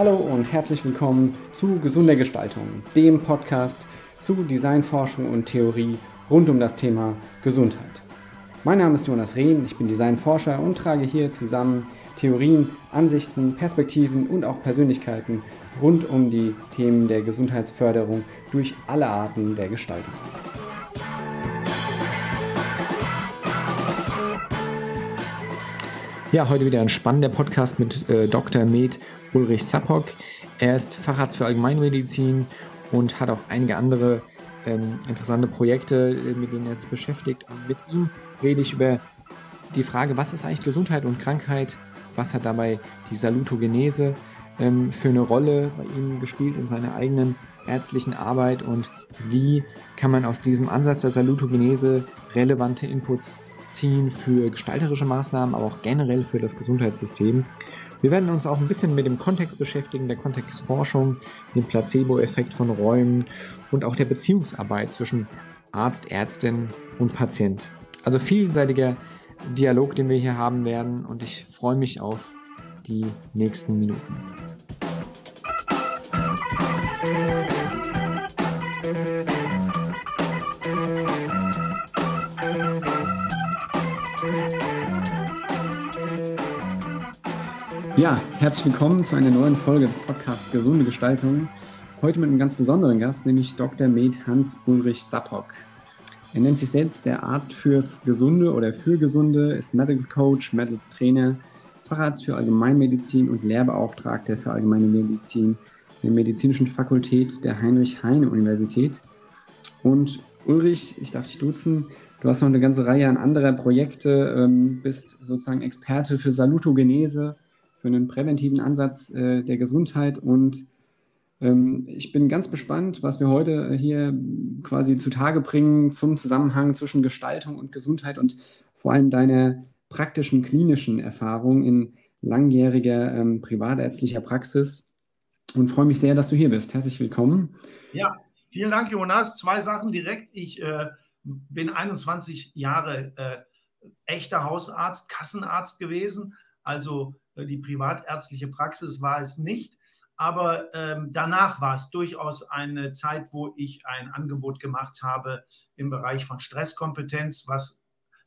Hallo und herzlich willkommen zu Gesunde Gestaltung, dem Podcast zu Designforschung und Theorie rund um das Thema Gesundheit. Mein Name ist Jonas Rehn, ich bin Designforscher und trage hier zusammen Theorien, Ansichten, Perspektiven und auch Persönlichkeiten rund um die Themen der Gesundheitsförderung durch alle Arten der Gestaltung. Ja, heute wieder ein spannender Podcast mit äh, Dr. Med Ulrich Sappock. Er ist Facharzt für Allgemeinmedizin und hat auch einige andere ähm, interessante Projekte, äh, mit denen er sich beschäftigt. Und mit ihm rede ich über die Frage, was ist eigentlich Gesundheit und Krankheit? Was hat dabei die Salutogenese ähm, für eine Rolle bei ihm gespielt in seiner eigenen ärztlichen Arbeit und wie kann man aus diesem Ansatz der Salutogenese relevante Inputs ziehen für gestalterische Maßnahmen, aber auch generell für das Gesundheitssystem. Wir werden uns auch ein bisschen mit dem Kontext beschäftigen, der Kontextforschung, dem Placebo-Effekt von Räumen und auch der Beziehungsarbeit zwischen Arzt, Ärztin und Patient. Also vielseitiger Dialog, den wir hier haben werden und ich freue mich auf die nächsten Minuten. Ja, herzlich willkommen zu einer neuen Folge des Podcasts Gesunde Gestaltung. Heute mit einem ganz besonderen Gast, nämlich Dr. Med Hans-Ulrich Sappock. Er nennt sich selbst der Arzt fürs Gesunde oder für Gesunde, ist Medical Coach, Medical Trainer, Facharzt für Allgemeinmedizin und Lehrbeauftragter für Allgemeine Medizin der Medizinischen Fakultät der Heinrich-Heine-Universität. Und Ulrich, ich darf dich duzen, du hast noch eine ganze Reihe an anderer Projekte, ähm, bist sozusagen Experte für Salutogenese, für einen präventiven Ansatz äh, der Gesundheit. Und ähm, ich bin ganz gespannt, was wir heute hier quasi zutage bringen zum Zusammenhang zwischen Gestaltung und Gesundheit und vor allem deine praktischen klinischen Erfahrungen in langjähriger ähm, privatärztlicher Praxis. Und freue mich sehr, dass du hier bist. Herzlich willkommen. Ja, vielen Dank, Jonas. Zwei Sachen direkt. Ich äh, bin 21 Jahre äh, echter Hausarzt, Kassenarzt gewesen. Also äh, die privatärztliche Praxis war es nicht. Aber ähm, danach war es durchaus eine Zeit, wo ich ein Angebot gemacht habe im Bereich von Stresskompetenz, was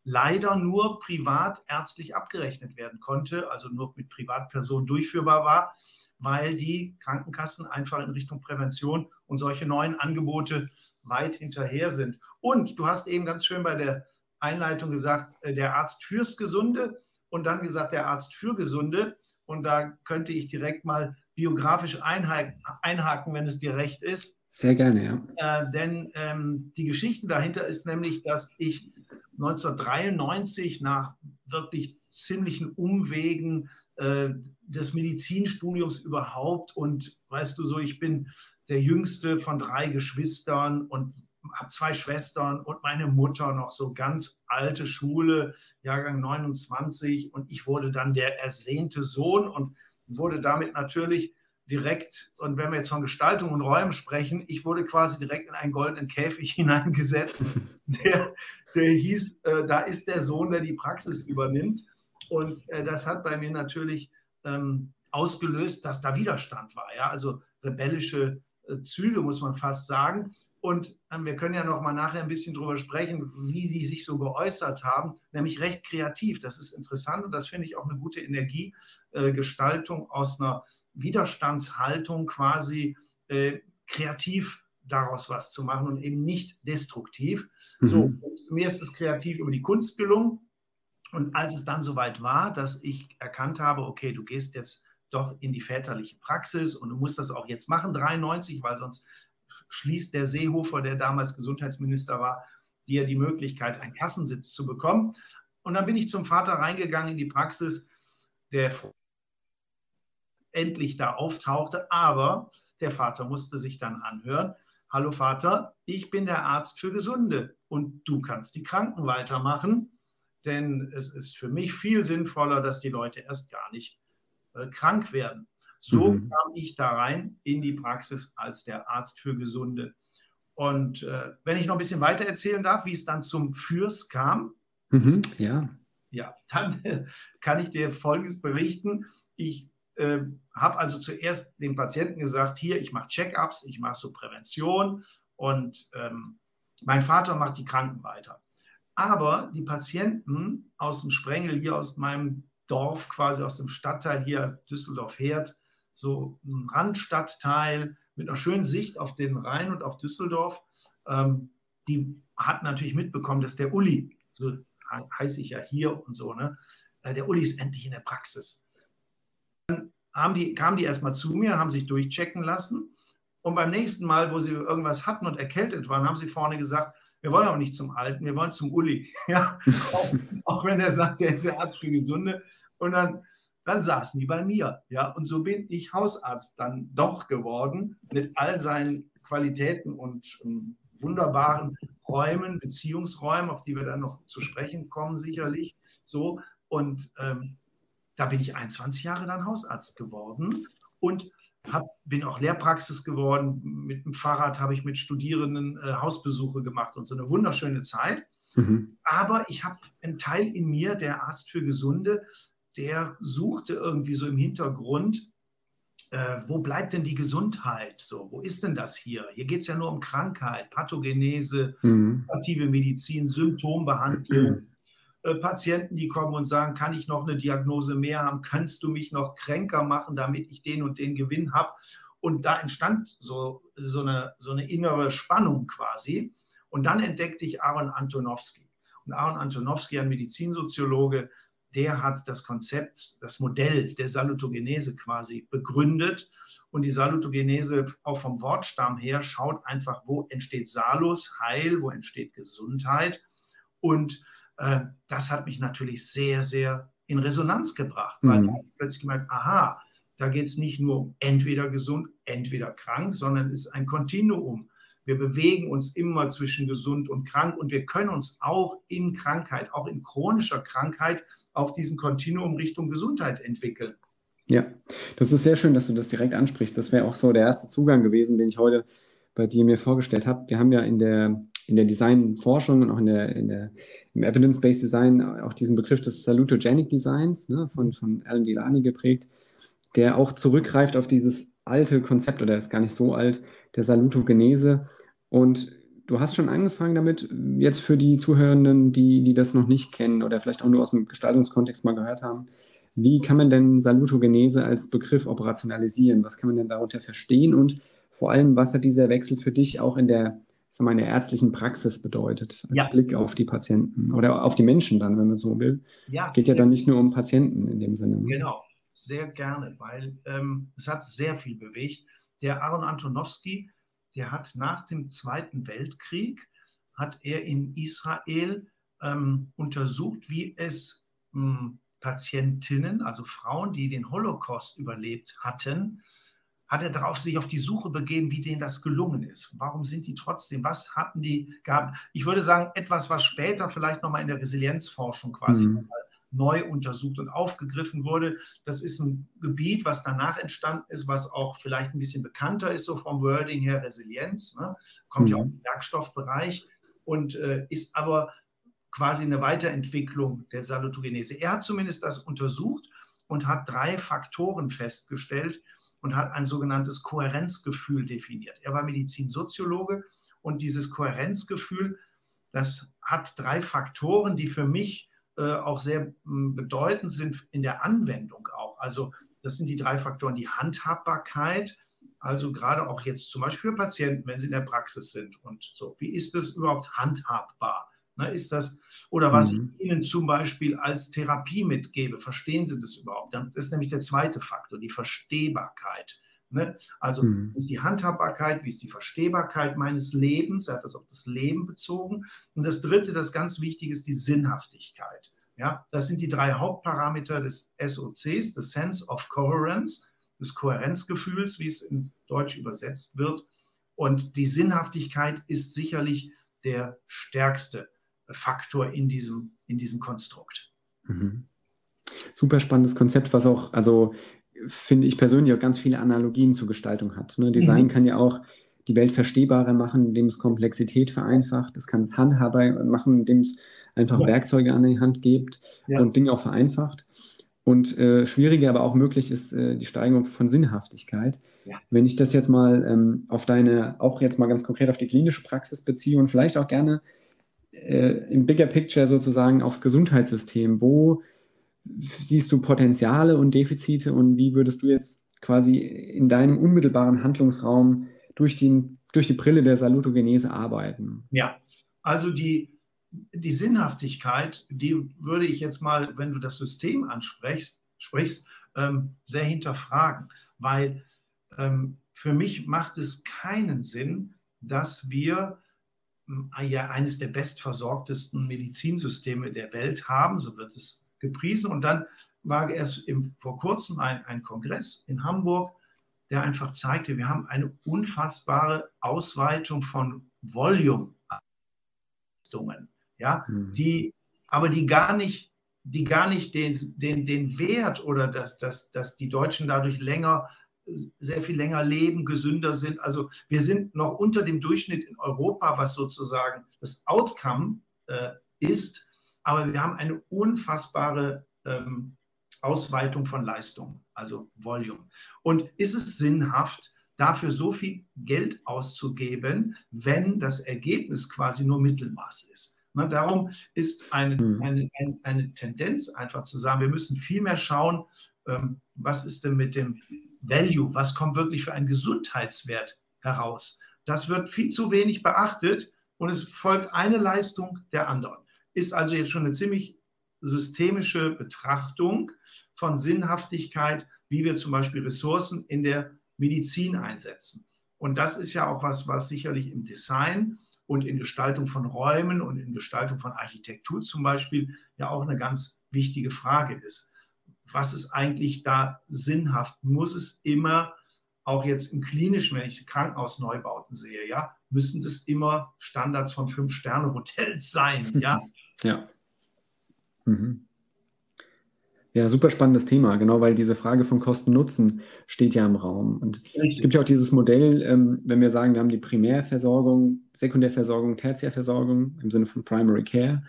leider nur privatärztlich abgerechnet werden konnte, also nur mit Privatpersonen durchführbar war, weil die Krankenkassen einfach in Richtung Prävention und solche neuen Angebote weit hinterher sind. Und du hast eben ganz schön bei der Einleitung gesagt, äh, der Arzt fürs Gesunde und dann gesagt, der Arzt für Gesunde. Und da könnte ich direkt mal biografisch einhaken, wenn es dir recht ist. Sehr gerne, ja. Äh, denn ähm, die Geschichte dahinter ist nämlich, dass ich 1993 nach wirklich ziemlichen Umwegen äh, des Medizinstudiums überhaupt und weißt du so, ich bin der jüngste von drei Geschwistern und habe zwei Schwestern und meine Mutter noch so ganz alte Schule, Jahrgang 29. Und ich wurde dann der ersehnte Sohn und wurde damit natürlich direkt, und wenn wir jetzt von Gestaltung und Räumen sprechen, ich wurde quasi direkt in einen goldenen Käfig hineingesetzt, der, der hieß, äh, da ist der Sohn, der die Praxis übernimmt. Und äh, das hat bei mir natürlich ähm, ausgelöst, dass da Widerstand war. Ja? Also rebellische äh, Züge, muss man fast sagen. Und wir können ja noch mal nachher ein bisschen drüber sprechen, wie die sich so geäußert haben, nämlich recht kreativ. Das ist interessant und das finde ich auch eine gute Energiegestaltung äh, aus einer Widerstandshaltung quasi äh, kreativ daraus was zu machen und eben nicht destruktiv. Mhm. So, mir ist es kreativ über die Kunst gelungen. Und als es dann soweit war, dass ich erkannt habe, okay, du gehst jetzt doch in die väterliche Praxis und du musst das auch jetzt machen, 93, weil sonst schließt der Seehofer, der damals Gesundheitsminister war, dir die Möglichkeit, einen Kassensitz zu bekommen. Und dann bin ich zum Vater reingegangen in die Praxis, der endlich da auftauchte, aber der Vater musste sich dann anhören, hallo Vater, ich bin der Arzt für Gesunde und du kannst die Kranken weitermachen, denn es ist für mich viel sinnvoller, dass die Leute erst gar nicht äh, krank werden. So mhm. kam ich da rein in die Praxis als der Arzt für Gesunde. Und äh, wenn ich noch ein bisschen weiter erzählen darf, wie es dann zum Fürs kam, mhm, ja. ja, dann äh, kann ich dir Folgendes berichten. Ich äh, habe also zuerst den Patienten gesagt, hier, ich mache Check-ups, ich mache so Prävention und ähm, mein Vater macht die Kranken weiter. Aber die Patienten aus dem Sprengel, hier aus meinem Dorf, quasi aus dem Stadtteil hier, Düsseldorf-Herd, so ein Randstadtteil mit einer schönen Sicht auf den Rhein und auf Düsseldorf, ähm, die hat natürlich mitbekommen, dass der Uli, so heiße ich ja hier und so, ne, äh, der Uli ist endlich in der Praxis. Dann haben die, kamen die erstmal zu mir, haben sich durchchecken lassen. Und beim nächsten Mal, wo sie irgendwas hatten und erkältet waren, haben sie vorne gesagt, wir wollen aber nicht zum Alten, wir wollen zum Uli. Ja? auch, auch, wenn er sagt, der ist der Arzt für Gesunde. Und dann, dann saßen die bei mir. Ja? Und so bin ich Hausarzt dann doch geworden, mit all seinen Qualitäten und ähm, wunderbaren Räumen, Beziehungsräumen, auf die wir dann noch zu sprechen kommen, sicherlich. So. Und ähm, da bin ich 21 Jahre dann Hausarzt geworden und hab, bin auch Lehrpraxis geworden. Mit dem Fahrrad habe ich mit Studierenden äh, Hausbesuche gemacht und so eine wunderschöne Zeit. Mhm. Aber ich habe einen Teil in mir, der Arzt für Gesunde, der suchte irgendwie so im Hintergrund, äh, wo bleibt denn die Gesundheit? So, wo ist denn das hier? Hier geht es ja nur um Krankheit, Pathogenese, mhm. aktive Medizin, Symptombehandlung. Mhm. Äh, Patienten, die kommen und sagen, kann ich noch eine Diagnose mehr haben? Kannst du mich noch kränker machen, damit ich den und den Gewinn habe? Und da entstand so, so, eine, so eine innere Spannung quasi. Und dann entdeckte ich Aaron Antonowski. Und Aaron Antonowski, ein Medizinsoziologe, der hat das Konzept, das Modell der Salutogenese quasi begründet. Und die Salutogenese auch vom Wortstamm her schaut einfach, wo entsteht Salus, Heil, wo entsteht Gesundheit. Und äh, das hat mich natürlich sehr, sehr in Resonanz gebracht, weil mhm. ich plötzlich gemerkt, aha, da geht es nicht nur um entweder gesund, entweder krank, sondern es ist ein Kontinuum. Wir bewegen uns immer zwischen gesund und krank und wir können uns auch in Krankheit, auch in chronischer Krankheit auf diesem Kontinuum Richtung Gesundheit entwickeln. Ja, das ist sehr schön, dass du das direkt ansprichst. Das wäre auch so der erste Zugang gewesen, den ich heute bei dir mir vorgestellt habe. Wir haben ja in der in der Designforschung und auch in der, in der, im Evidence-Based Design auch diesen Begriff des Salutogenic Designs ne, von, von Alan Delany geprägt, der auch zurückgreift auf dieses alte Konzept, oder ist gar nicht so alt, der Salutogenese. Und du hast schon angefangen damit, jetzt für die Zuhörenden, die, die das noch nicht kennen oder vielleicht auch nur aus dem Gestaltungskontext mal gehört haben, wie kann man denn Salutogenese als Begriff operationalisieren? Was kann man denn darunter verstehen? Und vor allem, was hat dieser Wechsel für dich auch in der sagen wir, in der ärztlichen Praxis bedeutet, als ja. Blick auf die Patienten oder auf die Menschen dann, wenn man so will. Ja, es geht ja dann nicht nur um Patienten in dem Sinne. Ne? Genau, sehr gerne, weil ähm, es hat sehr viel bewegt. Der Aaron Antonowski, der hat nach dem Zweiten Weltkrieg, hat er in Israel ähm, untersucht, wie es ähm, Patientinnen, also Frauen, die den Holocaust überlebt hatten, hat er darauf sich auf die Suche begeben, wie denen das gelungen ist. Warum sind die trotzdem? Was hatten die gehabt? Ich würde sagen, etwas, was später vielleicht nochmal in der Resilienzforschung quasi mhm. Neu untersucht und aufgegriffen wurde. Das ist ein Gebiet, was danach entstanden ist, was auch vielleicht ein bisschen bekannter ist, so vom Wording her Resilienz. Ne? Kommt mhm. ja aus dem Werkstoffbereich und äh, ist aber quasi eine Weiterentwicklung der Salutogenese. Er hat zumindest das untersucht und hat drei Faktoren festgestellt, und hat ein sogenanntes Kohärenzgefühl definiert. Er war Medizinsoziologe und dieses Kohärenzgefühl, das hat drei Faktoren, die für mich äh, auch sehr m, bedeutend sind in der Anwendung auch. Also das sind die drei Faktoren, die Handhabbarkeit, also gerade auch jetzt zum Beispiel für Patienten, wenn sie in der Praxis sind und so. Wie ist es überhaupt handhabbar? Ne, ist das, oder was mhm. ich Ihnen zum Beispiel als Therapie mitgebe, verstehen Sie das überhaupt? Das ist nämlich der zweite Faktor, die Verstehbarkeit. Ne? Also, mhm. wie ist die Handhabbarkeit, wie ist die Verstehbarkeit meines Lebens? Er hat das auf das Leben bezogen. Und das dritte, das ganz wichtig ist, die Sinnhaftigkeit. Ja, das sind die drei Hauptparameter des SOCs, the Sense of Coherence, des Kohärenzgefühls, wie es in Deutsch übersetzt wird. Und die Sinnhaftigkeit ist sicherlich der stärkste Faktor in diesem, in diesem Konstrukt. Mhm. Super spannendes Konzept, was auch, also finde ich persönlich auch ganz viele Analogien zur Gestaltung hat. Ne? Design mhm. kann ja auch die Welt verstehbarer machen, indem es Komplexität vereinfacht. Es kann es handhabbar machen, indem es einfach ja. Werkzeuge an die Hand gibt ja. und Dinge auch vereinfacht. und äh, schwieriger, aber auch möglich ist äh, die Steigerung von Sinnhaftigkeit. Ja. Wenn ich das jetzt mal ähm, auf deine, auch jetzt mal ganz konkret auf die klinische Praxis beziehe und vielleicht auch gerne äh, im Bigger Picture sozusagen aufs Gesundheitssystem, wo siehst du Potenziale und Defizite und wie würdest du jetzt quasi in deinem unmittelbaren Handlungsraum durch, den, durch die Brille der Salutogenese arbeiten? Ja, also die, die Sinnhaftigkeit, die würde ich jetzt mal, wenn du das System ansprichst, sprichst, ähm, sehr hinterfragen, weil ähm, für mich macht es keinen Sinn, dass wir ähm, ja eines der bestversorgtesten Medizinsysteme der Welt haben, so wird es gepriesen. Und dann war erst im, vor kurzem ein, ein Kongress in Hamburg, der einfach zeigte, wir haben eine unfassbare Ausweitung von Volume. Leistungen ja, mhm. die, aber die gar nicht, die gar nicht den, den, den Wert oder dass, dass, dass die Deutschen dadurch länger, sehr viel länger leben, gesünder sind. Also wir sind noch unter dem Durchschnitt in Europa, was sozusagen das Outcome äh, ist, aber wir haben eine unfassbare ähm, Ausweitung von Leistung, also Volume. Und ist es sinnhaft, dafür so viel Geld auszugeben, wenn das Ergebnis quasi nur Mittelmaß ist? Na, darum ist eine, mhm. eine, eine, eine, Tendenz einfach zu sagen, wir müssen viel mehr schauen, ähm, was ist denn mit dem Value, was kommt wirklich für einen Gesundheitswert heraus. Das wird viel zu wenig beachtet und es folgt eine Leistung der anderen. Ist also jetzt schon eine ziemlich systemische Betrachtung von Sinnhaftigkeit, wie wir zum Beispiel Ressourcen in der Medizin einsetzen. Und das ist ja auch was, was sicherlich im Design und in Gestaltung von Räumen und in Gestaltung von Architektur zum Beispiel ja auch eine ganz wichtige Frage ist. Was ist eigentlich da sinnhaft? Muss es immer, auch jetzt im klinischen, wenn ich Krankenhausneubauten sehe, ja, müssen das immer Standards von Fünf-Sterne-Hotels sein, ja? Ja. Mhm. Ja, super spannendes Thema, genau, weil diese Frage von Kosten-Nutzen steht ja im Raum. Und Richtig. es gibt ja auch dieses Modell, ähm, wenn wir sagen, wir haben die Primärversorgung, Sekundärversorgung, Tertiärversorgung im Sinne von Primary Care,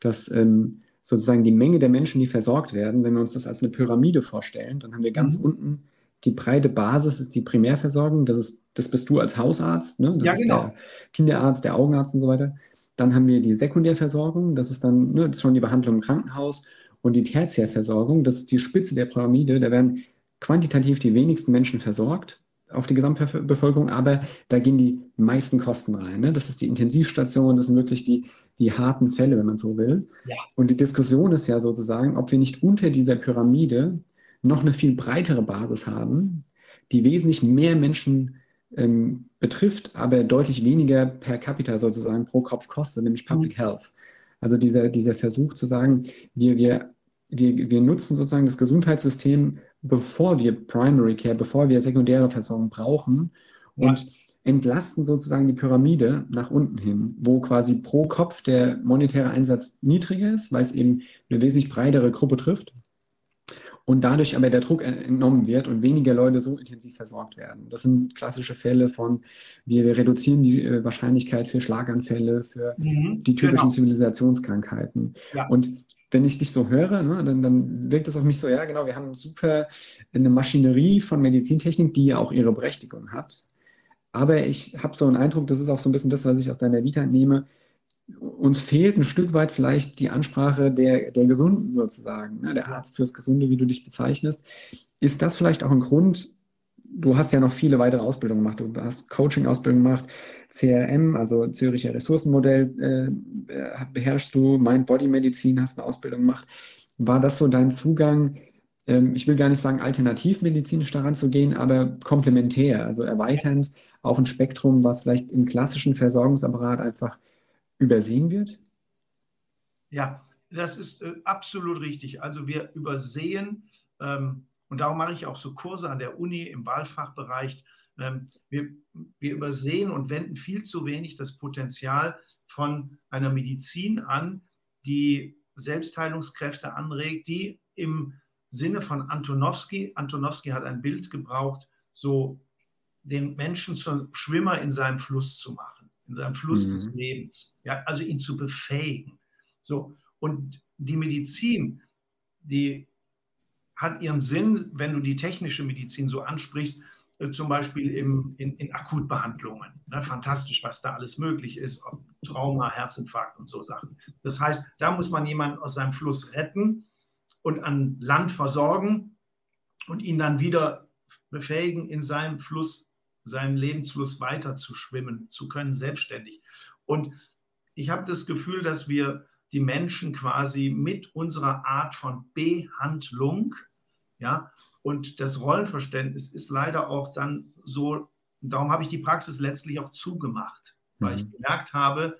dass ähm, sozusagen die Menge der Menschen, die versorgt werden, wenn wir uns das als eine Pyramide vorstellen, dann haben wir ganz mhm. unten die breite Basis ist die Primärversorgung, das, ist, das bist du als Hausarzt, ne? das ja, genau. ist der Kinderarzt, der Augenarzt und so weiter. Dann haben wir die Sekundärversorgung, das ist dann ne, das ist schon die Behandlung im Krankenhaus und die Tertiärversorgung, das ist die Spitze der Pyramide, da werden quantitativ die wenigsten Menschen versorgt auf die Gesamtbevölkerung, aber da gehen die meisten Kosten rein. Ne? Das ist die Intensivstation, das sind wirklich die, die harten Fälle, wenn man so will. Ja. Und die Diskussion ist ja sozusagen, ob wir nicht unter dieser Pyramide noch eine viel breitere Basis haben, die wesentlich mehr Menschen ähm, betrifft, aber deutlich weniger per capita sozusagen pro Kopf kostet, nämlich Public mhm. Health. Also dieser, dieser Versuch zu sagen, wir, wir wir, wir nutzen sozusagen das Gesundheitssystem, bevor wir Primary Care, bevor wir sekundäre Versorgung brauchen und ja. entlasten sozusagen die Pyramide nach unten hin, wo quasi pro Kopf der monetäre Einsatz niedriger ist, weil es eben eine wesentlich breitere Gruppe trifft und dadurch aber der Druck entnommen wird und weniger Leute so intensiv versorgt werden. Das sind klassische Fälle von, wir, reduzieren die äh, Wahrscheinlichkeit für Schlaganfälle, für mhm, die typischen genau. Zivilisationskrankheiten. Ja. Und wenn ich dich so höre, ne, dann, dann wirkt es auf mich so, ja genau, wir haben super eine Maschinerie von Medizintechnik, die ja auch ihre Berechtigung hat. Aber ich habe so einen Eindruck, das ist auch so ein bisschen das, was ich aus deiner Vita nehme, uns fehlt ein Stück weit vielleicht die Ansprache der, der Gesunden sozusagen, ne? der Arzt fürs Gesunde, wie du dich bezeichnest. Ist das vielleicht auch ein Grund, du hast ja noch viele weitere Ausbildungen gemacht, du hast Coaching-Ausbildung gemacht, CRM, also Züricher Ressourcenmodell äh, beherrschst du, Mind-Body-Medizin hast eine Ausbildung gemacht. War das so dein Zugang, ähm, ich will gar nicht sagen alternativmedizinisch daran zu gehen, aber komplementär, also erweiternd auf ein Spektrum, was vielleicht im klassischen Versorgungsapparat einfach übersehen wird? Ja, das ist äh, absolut richtig. Also wir übersehen, ähm, und darum mache ich auch so Kurse an der Uni im Wahlfachbereich, ähm, wir, wir übersehen und wenden viel zu wenig das Potenzial von einer Medizin an, die Selbstheilungskräfte anregt, die im Sinne von Antonowski, Antonowski hat ein Bild gebraucht, so den Menschen zum Schwimmer in seinem Fluss zu machen in seinem Fluss mhm. des Lebens. Ja, also ihn zu befähigen. So, und die Medizin, die hat ihren Sinn, wenn du die technische Medizin so ansprichst, äh, zum Beispiel im, in, in Akutbehandlungen. Ne, fantastisch, was da alles möglich ist, ob Trauma, Herzinfarkt und so Sachen. Das heißt, da muss man jemanden aus seinem Fluss retten und an Land versorgen und ihn dann wieder befähigen, in seinem Fluss, seinem Lebensfluss weiter zu schwimmen zu können, selbstständig. Und ich habe das Gefühl, dass wir die Menschen quasi mit unserer Art von Behandlung, ja, und das Rollenverständnis ist leider auch dann so, darum habe ich die Praxis letztlich auch zugemacht, weil mhm. ich gemerkt habe,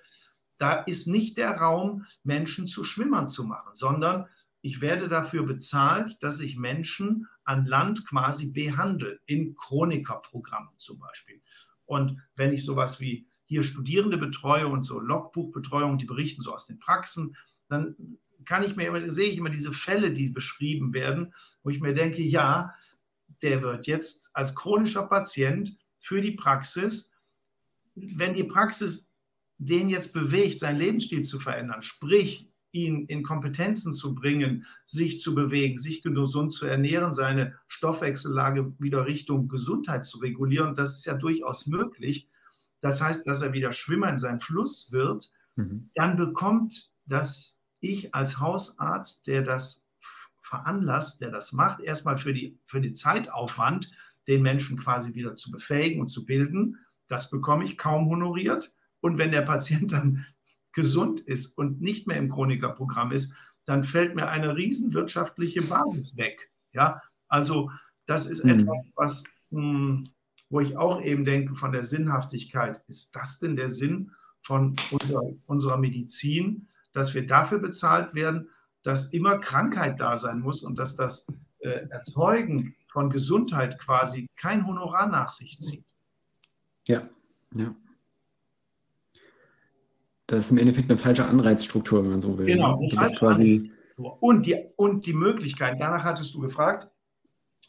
da ist nicht der Raum, Menschen zu Schwimmern zu machen, sondern ich werde dafür bezahlt, dass ich Menschen an Land quasi behandle, in Chronikerprogrammen zum Beispiel. Und wenn ich sowas wie hier Studierende betreue und so Logbuchbetreuung, die berichten so aus den Praxen, dann kann ich mir immer, sehe ich immer diese Fälle, die beschrieben werden, wo ich mir denke, ja, der wird jetzt als chronischer Patient für die Praxis, wenn die Praxis den jetzt bewegt, seinen Lebensstil zu verändern, sprich ihn in Kompetenzen zu bringen, sich zu bewegen, sich gesund zu ernähren, seine Stoffwechsellage wieder Richtung Gesundheit zu regulieren, das ist ja durchaus möglich. Das heißt, dass er wieder Schwimmer in seinem Fluss wird, mhm. dann bekommt das ich als Hausarzt, der das veranlasst, der das macht, erstmal für, die, für den Zeitaufwand, den Menschen quasi wieder zu befähigen und zu bilden, das bekomme ich kaum honoriert. Und wenn der Patient dann gesund ist und nicht mehr im Chronikerprogramm ist, dann fällt mir eine riesen wirtschaftliche Basis weg. Ja, also das ist mhm. etwas, was, mh, hm, wo ich auch eben denke von der Sinnhaftigkeit. Ist das denn der Sinn von unserer, unserer Medizin? dass wir dafür bezahlt werden, dass immer Krankheit da sein muss und dass das äh, Erzeugen von Gesundheit quasi kein Honorar nach sich zieht. Ja, ja. Das ist im Endeffekt eine falsche Anreizstruktur, wenn man so will. Genau, eine falsche quasi und die, und die Möglichkeit, danach hattest du gefragt,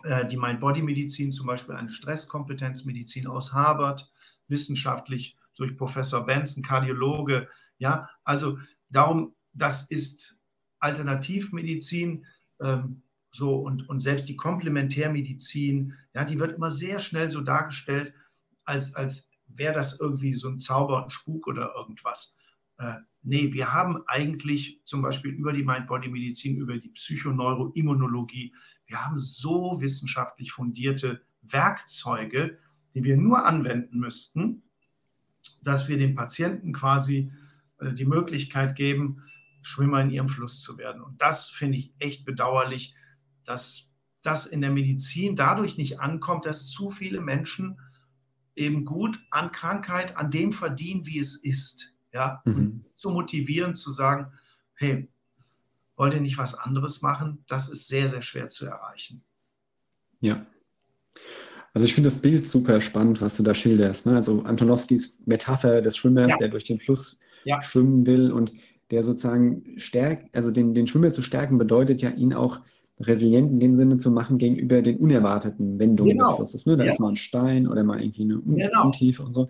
äh, die Mind-Body-Medizin, zum Beispiel eine Stresskompetenzmedizin aus Harvard, wissenschaftlich durch Professor Benson, Kardiologe. Ja, also Darum, das ist Alternativmedizin. Ähm, so und, und selbst die Komplementärmedizin, ja, die wird immer sehr schnell so dargestellt, als, als wäre das irgendwie so ein Zauber und Spuk oder irgendwas. Äh, nee, wir haben eigentlich zum Beispiel über die Mind-Body-Medizin, über die Psychoneuroimmunologie, wir haben so wissenschaftlich fundierte Werkzeuge, die wir nur anwenden müssten, dass wir den Patienten quasi äh, die Möglichkeit geben, Schwimmer in ihrem Fluss zu werden. Und das finde ich echt bedauerlich, dass das in der Medizin dadurch nicht ankommt, dass zu viele Menschen eben gut an Krankheit, an dem verdienen, wie es ist. Ja, mhm. zu motivieren, zu sagen, hey, wollt ihr nicht was anderes machen? Das ist sehr, sehr schwer zu erreichen. Ja. Also ich finde das Bild super spannend, was du da schilderst. Ne? Also Antonowskis Metapher des Schwimmers, ja. der durch den Fluss ja. schwimmen will und der sozusagen stärkt, also den, den Schwimmer zu stärken, bedeutet ja, ihn auch resilient in dem Sinne zu machen gegenüber den unerwarteten Wendungen genau. des Flusses. Ne? Da ja. ist mal ein Stein oder mal irgendwie eine genau. Untiefe und so.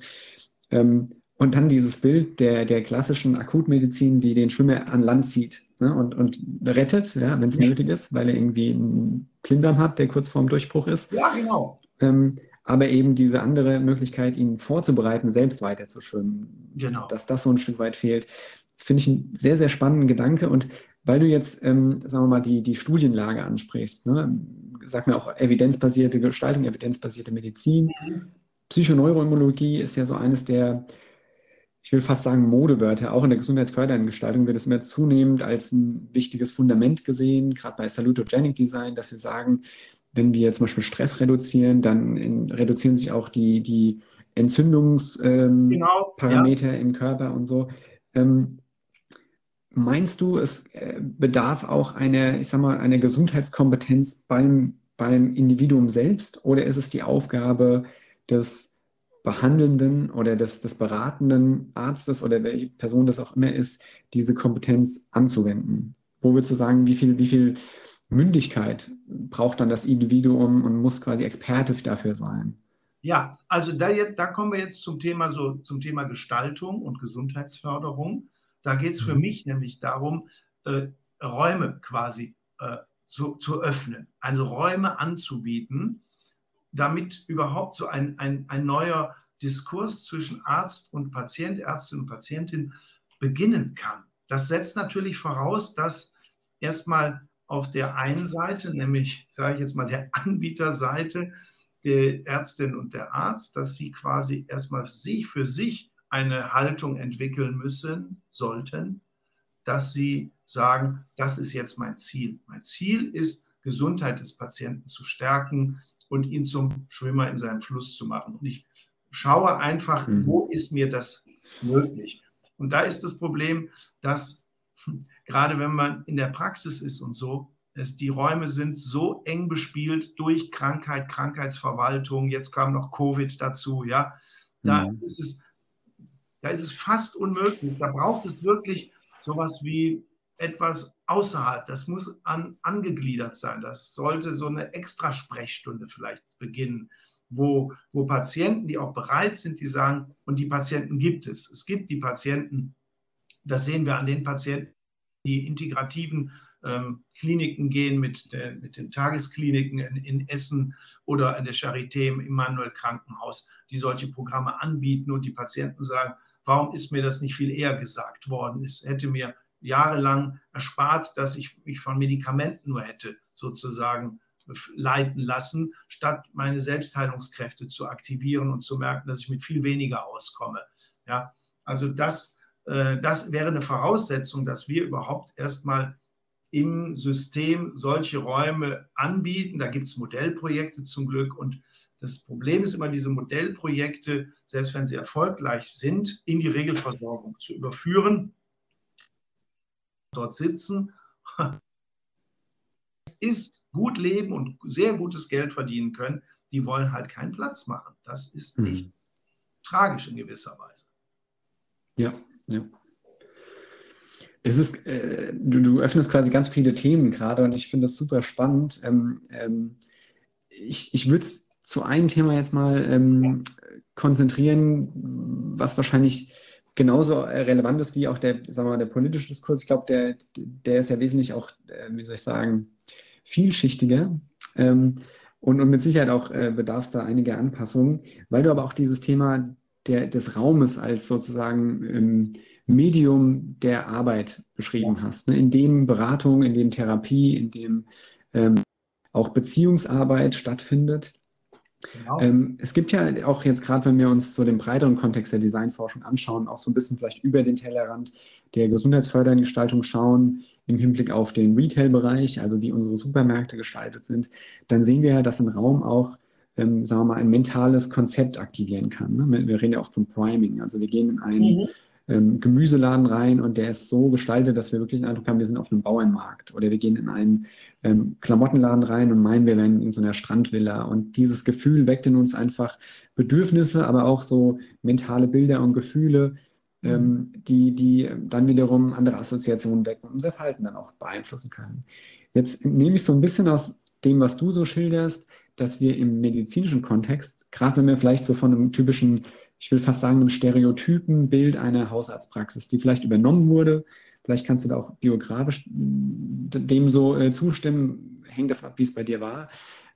Ähm, und dann dieses Bild der, der klassischen Akutmedizin, die den Schwimmer an Land zieht ne? und, und rettet, ja, wenn es ja. nötig ist, weil er irgendwie einen Blinddarm hat, der kurz vorm Durchbruch ist. Ja, genau. Ähm, aber eben diese andere Möglichkeit, ihn vorzubereiten, selbst weiter zu schwimmen, genau. dass das so ein Stück weit fehlt, finde ich einen sehr, sehr spannenden Gedanke. Und weil du jetzt, ähm, sagen wir mal, die, die Studienlage ansprichst, ne? sag mir auch evidenzbasierte Gestaltung, evidenzbasierte Medizin. Psychoneuroimmunologie ist ja so eines der, ich will fast sagen, Modewörter. Auch in der gesundheitsfördernden Gestaltung wird es immer zunehmend als ein wichtiges Fundament gesehen, gerade bei Salutogenic Design, dass wir sagen, wenn wir zum Beispiel Stress reduzieren, dann in, reduzieren sich auch die, die Entzündungsparameter ähm, genau, ja. im Körper und so. Ähm, meinst du, es äh, bedarf auch einer, ich sag mal, einer Gesundheitskompetenz beim, beim Individuum selbst oder ist es die Aufgabe des Behandelnden oder des, des beratenden Arztes oder welche Person das auch immer ist, diese Kompetenz anzuwenden? Wo würdest du sagen, wie viel, wie viel Mündigkeit braucht dann das Individuum und muss quasi Experte dafür sein. Ja, also da, da kommen wir jetzt zum Thema, so, zum Thema Gestaltung und Gesundheitsförderung. Da geht es für mhm. mich nämlich darum, äh, Räume quasi äh, zu, zu öffnen, also Räume anzubieten, damit überhaupt so ein, ein, ein neuer Diskurs zwischen Arzt und Patient, Ärztin und Patientin beginnen kann. Das setzt natürlich voraus, dass erstmal auf der einen Seite, nämlich sage ich jetzt mal der Anbieterseite, der Ärztin und der Arzt, dass sie quasi erstmal sich, für sich eine Haltung entwickeln müssen, sollten, dass sie sagen, das ist jetzt mein Ziel. Mein Ziel ist, Gesundheit des Patienten zu stärken und ihn zum Schwimmer in seinem Fluss zu machen. Und ich schaue einfach, mhm. wo ist mir das möglich. Und da ist das Problem, dass gerade wenn man in der Praxis ist und so, es, die Räume sind so eng bespielt durch Krankheit, Krankheitsverwaltung, jetzt kam noch Covid dazu, ja, da, mhm. ist, es, da ist es fast unmöglich. Da braucht es wirklich sowas wie etwas außerhalb. Das muss an, angegliedert sein. Das sollte so eine Extrasprechstunde vielleicht beginnen, wo, wo Patienten, die auch bereit sind, die sagen, und die Patienten gibt es. Es gibt die Patienten, das sehen wir an den Patienten, die integrativen ähm, Kliniken gehen, mit, der, mit den Tageskliniken in, in, Essen oder in der Charité im Immanuel Krankenhaus, die solche Programme anbieten und die Patienten sagen, warum ist mir das nicht viel eher gesagt worden? Es hätte mir jahrelang erspart, dass ich mich von Medikamenten nur hätte sozusagen leiten lassen, statt meine Selbstheilungskräfte zu aktivieren und zu merken, dass ich mit viel weniger auskomme. Ja, also das, äh, das wäre eine Voraussetzung, dass wir überhaupt erstmal im System solche Räume anbieten. Da gibt es Modellprojekte zum Glück. Und das Problem ist immer, diese Modellprojekte, selbst wenn sie erfolgreich sind, in die Regelversorgung zu überführen. Dort sitzen. Es ist gut leben und sehr gutes Geld verdienen können. Die wollen halt keinen Platz machen. Das ist nicht hm. tragisch in gewisser Weise. Ja, ja. Es ist, äh, du, du, öffnest quasi ganz viele Themen gerade und ich finde das super spannend. Ähm, ähm, ich ich würde es zu einem Thema jetzt mal ähm, konzentrieren, was wahrscheinlich genauso relevant ist wie auch der, sagen wir mal, der politische Diskurs. Ich glaube, der, der ist ja wesentlich auch, äh, wie soll ich sagen, vielschichtiger. Ähm, und, und mit Sicherheit auch äh, bedarf es da einige Anpassungen, weil du aber auch dieses Thema der, des Raumes als sozusagen ähm, Medium der Arbeit beschrieben hast, ne? in dem Beratung, in dem Therapie, in dem ähm, auch Beziehungsarbeit stattfindet. Genau. Ähm, es gibt ja auch jetzt gerade, wenn wir uns so den breiteren Kontext der Designforschung anschauen, auch so ein bisschen vielleicht über den Tellerrand der gesundheitsfördernden Gestaltung schauen, im Hinblick auf den Retail-Bereich, also wie unsere Supermärkte gestaltet sind, dann sehen wir ja, dass ein Raum auch, ähm, sagen wir mal, ein mentales Konzept aktivieren kann. Ne? Wir reden ja auch von Priming. Also wir gehen in ein mhm ähm, Gemüseladen rein und der ist so gestaltet, dass wir wirklich den Eindruck haben, wir sind auf einem Bauernmarkt. Oder wir gehen in einen ähm, Klamottenladen rein und meinen, wir wären in so einer Strandvilla. Und dieses Gefühl weckt in uns einfach Bedürfnisse, aber auch so mentale Bilder und Gefühle, ähm, die, die dann wiederum andere Assoziationen wecken und unser Verhalten dann auch beeinflussen können. Jetzt nehme ich so ein bisschen aus dem, was du so schilderst, dass wir im medizinischen Kontext, gerade wenn wir vielleicht so von einem typischen ich will fast sagen, einem stereotypen Bild einer Hausarztpraxis, die vielleicht übernommen wurde. Vielleicht kannst du da auch biografisch dem so äh, zustimmen, hängt davon ab, wie es bei dir war.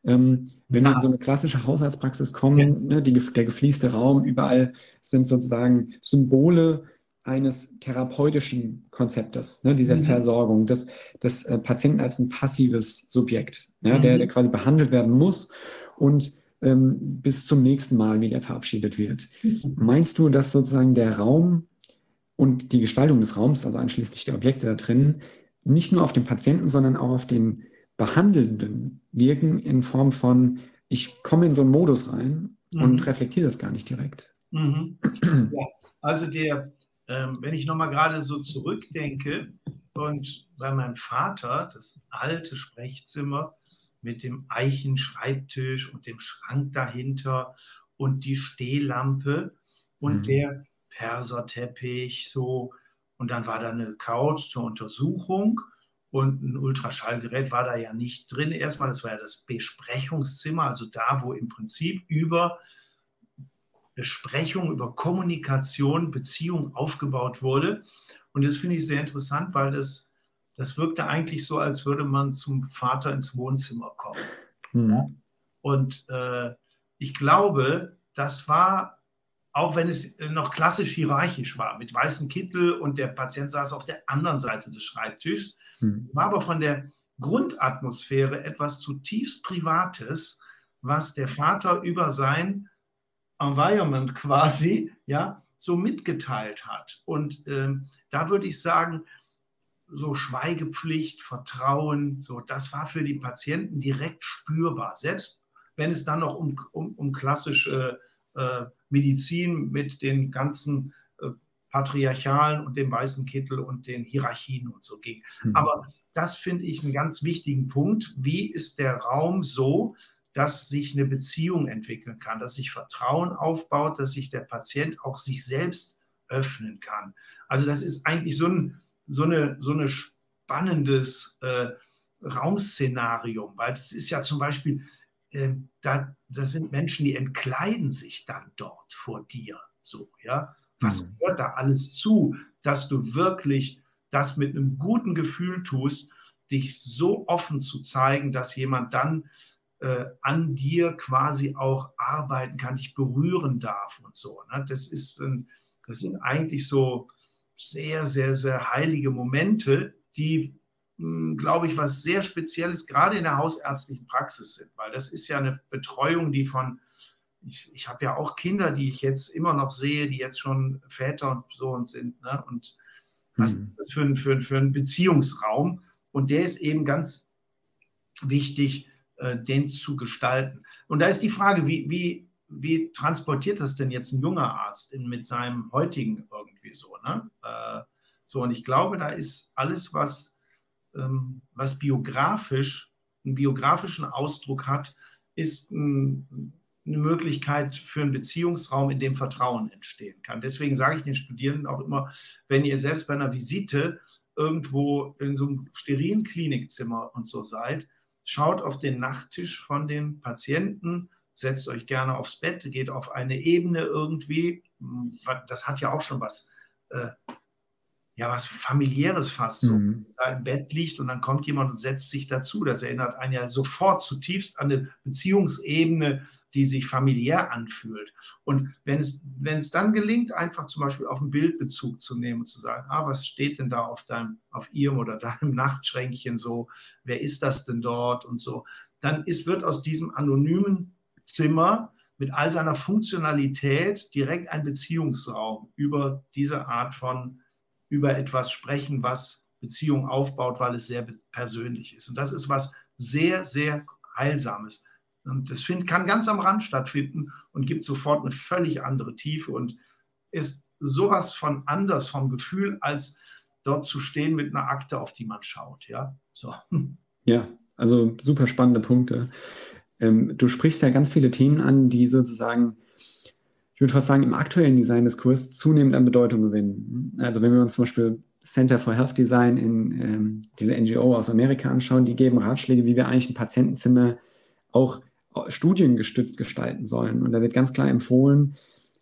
Ähm, wenn ja. wir in so eine klassische Hausarztpraxis kommen, ja. ne, die, der gefließte Raum, überall sind sozusagen Symbole eines therapeutischen Konzeptes, ne, dieser mhm. Versorgung, des, des äh, Patienten als ein passives Subjekt, ja, mhm. der, der quasi behandelt werden muss. Und ähm, bis zum nächsten Mal wieder verabschiedet wird. Mhm. Meinst du, dass sozusagen der Raum und die Gestaltung des Raums, also einschließlich der Objekte da drin, nicht nur auf den Patienten, sondern auch auf den Behandelnden wirken in Form von, ich komme in so einen Modus rein mhm. und reflektiere das gar nicht direkt? Mhm. Ja, also der, ähm, wenn ich nochmal gerade so zurückdenke und bei meinem Vater, das alte Sprechzimmer, mit dem Eichenschreibtisch und dem Schrank dahinter und die Stehlampe und mhm. der Perserteppich so. Und dann war da eine Couch zur Untersuchung und ein Ultraschallgerät war da ja nicht drin. Erstmal, das war ja das Besprechungszimmer, also da, wo im Prinzip über Besprechung, über Kommunikation, Beziehung aufgebaut wurde. Und das finde ich sehr interessant, weil das das wirkte eigentlich so, als würde man zum Vater ins Wohnzimmer kommen. Mhm. Und äh, ich glaube, das war, auch wenn es noch klassisch hierarchisch war, mit weißem Kittel und der Patient saß auf der anderen Seite des Schreibtischs, mhm. war aber von der Grundatmosphäre etwas zutiefst Privates, was der Vater über sein Environment quasi, ja, so mitgeteilt hat. Und ähm, da würde ich sagen, so Schweigepflicht, Vertrauen, so das war für die Patienten direkt spürbar. Selbst wenn es dann noch um, um, um klassische äh, Medizin mit den ganzen äh, patriarchalen und dem weißen Kittel und den Hierarchien und so ging. Mhm. Aber das finde ich einen ganz wichtigen Punkt. Wie ist der Raum so, dass sich eine Beziehung entwickeln kann, dass sich Vertrauen aufbaut, dass sich der Patient auch sich selbst öffnen kann. Also das ist eigentlich so ein so eine so eine spannendes äh, Raumszenarium, weil das ist ja zum Beispiel, äh, da, das sind Menschen, die entkleiden sich dann dort vor dir. So, ja. Was mhm. gehört da alles zu, dass du wirklich das mit einem guten Gefühl tust, dich so offen zu zeigen, dass jemand dann äh, an dir quasi auch arbeiten kann, dich berühren darf und so. Ne? Das, ist, das sind eigentlich so sehr, sehr, sehr heilige Momente, die, hm, glaube ich, was sehr Spezielles gerade in der hausärztlichen Praxis sind, weil das ist ja eine Betreuung, die von, ich, ich habe ja auch Kinder, die ich jetzt immer noch sehe, die jetzt schon Väter und so und sind. Ne? Und was hm. ist das für ein, für, für ein Beziehungsraum? Und der ist eben ganz wichtig, äh, den zu gestalten. Und da ist die Frage, wie, wie, wie transportiert das denn jetzt ein junger Arzt in, mit seinem heutigen irgendwie so? Ne? Äh, so, und ich glaube, da ist alles, was, ähm, was biografisch, einen biografischen Ausdruck hat, ist ein, eine Möglichkeit für einen Beziehungsraum, in dem Vertrauen entstehen kann. Deswegen sage ich den Studierenden auch immer, wenn ihr selbst bei einer Visite irgendwo in so einem sterilen Klinikzimmer und so seid, schaut auf den Nachttisch von dem Patienten, setzt euch gerne aufs Bett, geht auf eine Ebene irgendwie. Das hat ja auch schon was, äh, ja, was familiäres fast so. Mhm. Da im Bett liegt und dann kommt jemand und setzt sich dazu. Das erinnert einen ja sofort zutiefst an eine Beziehungsebene, die sich familiär anfühlt. Und wenn es, wenn es dann gelingt, einfach zum Beispiel auf ein Bild Bezug zu nehmen und zu sagen, ah, was steht denn da auf deinem, auf ihrem oder deinem Nachtschränkchen so, wer ist das denn dort und so, dann ist, wird aus diesem anonymen Zimmer mit all seiner Funktionalität direkt ein Beziehungsraum über diese Art von, über etwas sprechen, was Beziehung aufbaut, weil es sehr persönlich ist. Und das ist was sehr, sehr Heilsames. Und das find, kann ganz am Rand stattfinden und gibt sofort eine völlig andere Tiefe und ist sowas von anders vom Gefühl, als dort zu stehen mit einer Akte, auf die man schaut. Ja, so. ja also super spannende Punkte. Ähm, du sprichst ja ganz viele Themen an, die sozusagen, ich würde fast sagen, im aktuellen Design-Diskurs zunehmend an Bedeutung gewinnen. Also wenn wir uns zum Beispiel Center for Health Design in ähm, diese NGO aus Amerika anschauen, die geben Ratschläge, wie wir eigentlich ein Patientenzimmer auch studiengestützt gestalten sollen. Und da wird ganz klar empfohlen,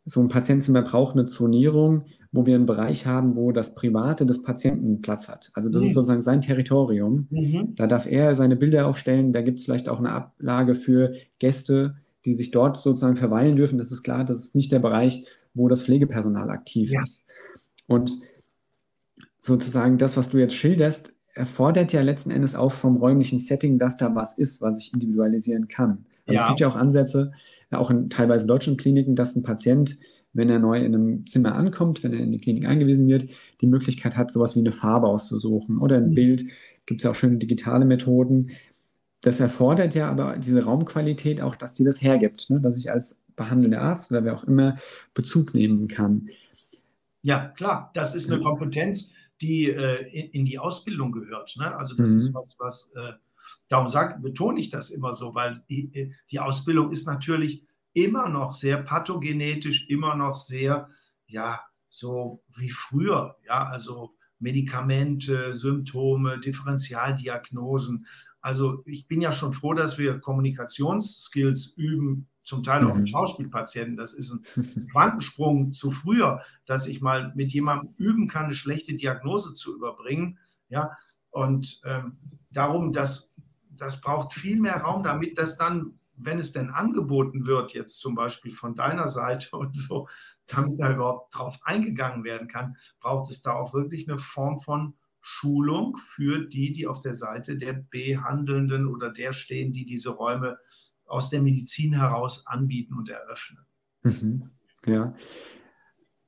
so ein Patientenzimmer braucht eine Zonierung, wo wir einen Bereich haben, wo das Private des Patienten Platz hat. Also das mhm. ist sozusagen sein Territorium. Mhm. Da darf er seine Bilder aufstellen. Da gibt es vielleicht auch eine Ablage für Gäste, die sich dort sozusagen verweilen dürfen. Das ist klar, das ist nicht der Bereich, wo das Pflegepersonal aktiv ja. ist. Und sozusagen das, was du jetzt schilderst, erfordert ja letzten Endes auch vom räumlichen Setting, dass da was ist, was ich individualisieren kann. Also ja. es gibt ja auch Ansätze, auch in teilweise deutschen Kliniken, dass ein Patient, wenn er neu in einem Zimmer ankommt, wenn er in die Klinik eingewiesen wird, die Möglichkeit hat, sowas wie eine Farbe auszusuchen oder ein mhm. Bild. Gibt es ja auch schöne digitale Methoden. Das erfordert ja aber diese Raumqualität auch, dass die das hergibt, ne? dass ich als behandelnder Arzt oder wer auch immer Bezug nehmen kann. Ja, klar, das ist eine Kompetenz, die äh, in, in, die Ausbildung gehört. Ne? Also das mhm. ist was, was äh, Darum sag, betone ich das immer so, weil die, die Ausbildung ist natürlich immer noch sehr pathogenetisch, immer noch sehr, ja, so wie früher, ja, also Medikamente, Symptome, Differentialdiagnosen. Also ich bin ja schon froh, dass wir Kommunikationsskills üben, zum Teil auch mit mhm. Schauspielpatienten. Das ist ein Quantensprung zu früher, dass ich mal mit jemandem üben kann, eine schlechte Diagnose zu überbringen. Ja, Und ähm, darum, das, das braucht viel mehr Raum, damit das dann, wenn es denn angeboten wird, jetzt zum Beispiel von deiner Seite und so, damit da überhaupt drauf eingegangen werden kann, braucht es da auch wirklich eine Form von Schulung für die, die auf der Seite der Behandelnden oder der stehen, die diese Räume aus der Medizin heraus anbieten und eröffnen. Mhm. Ja.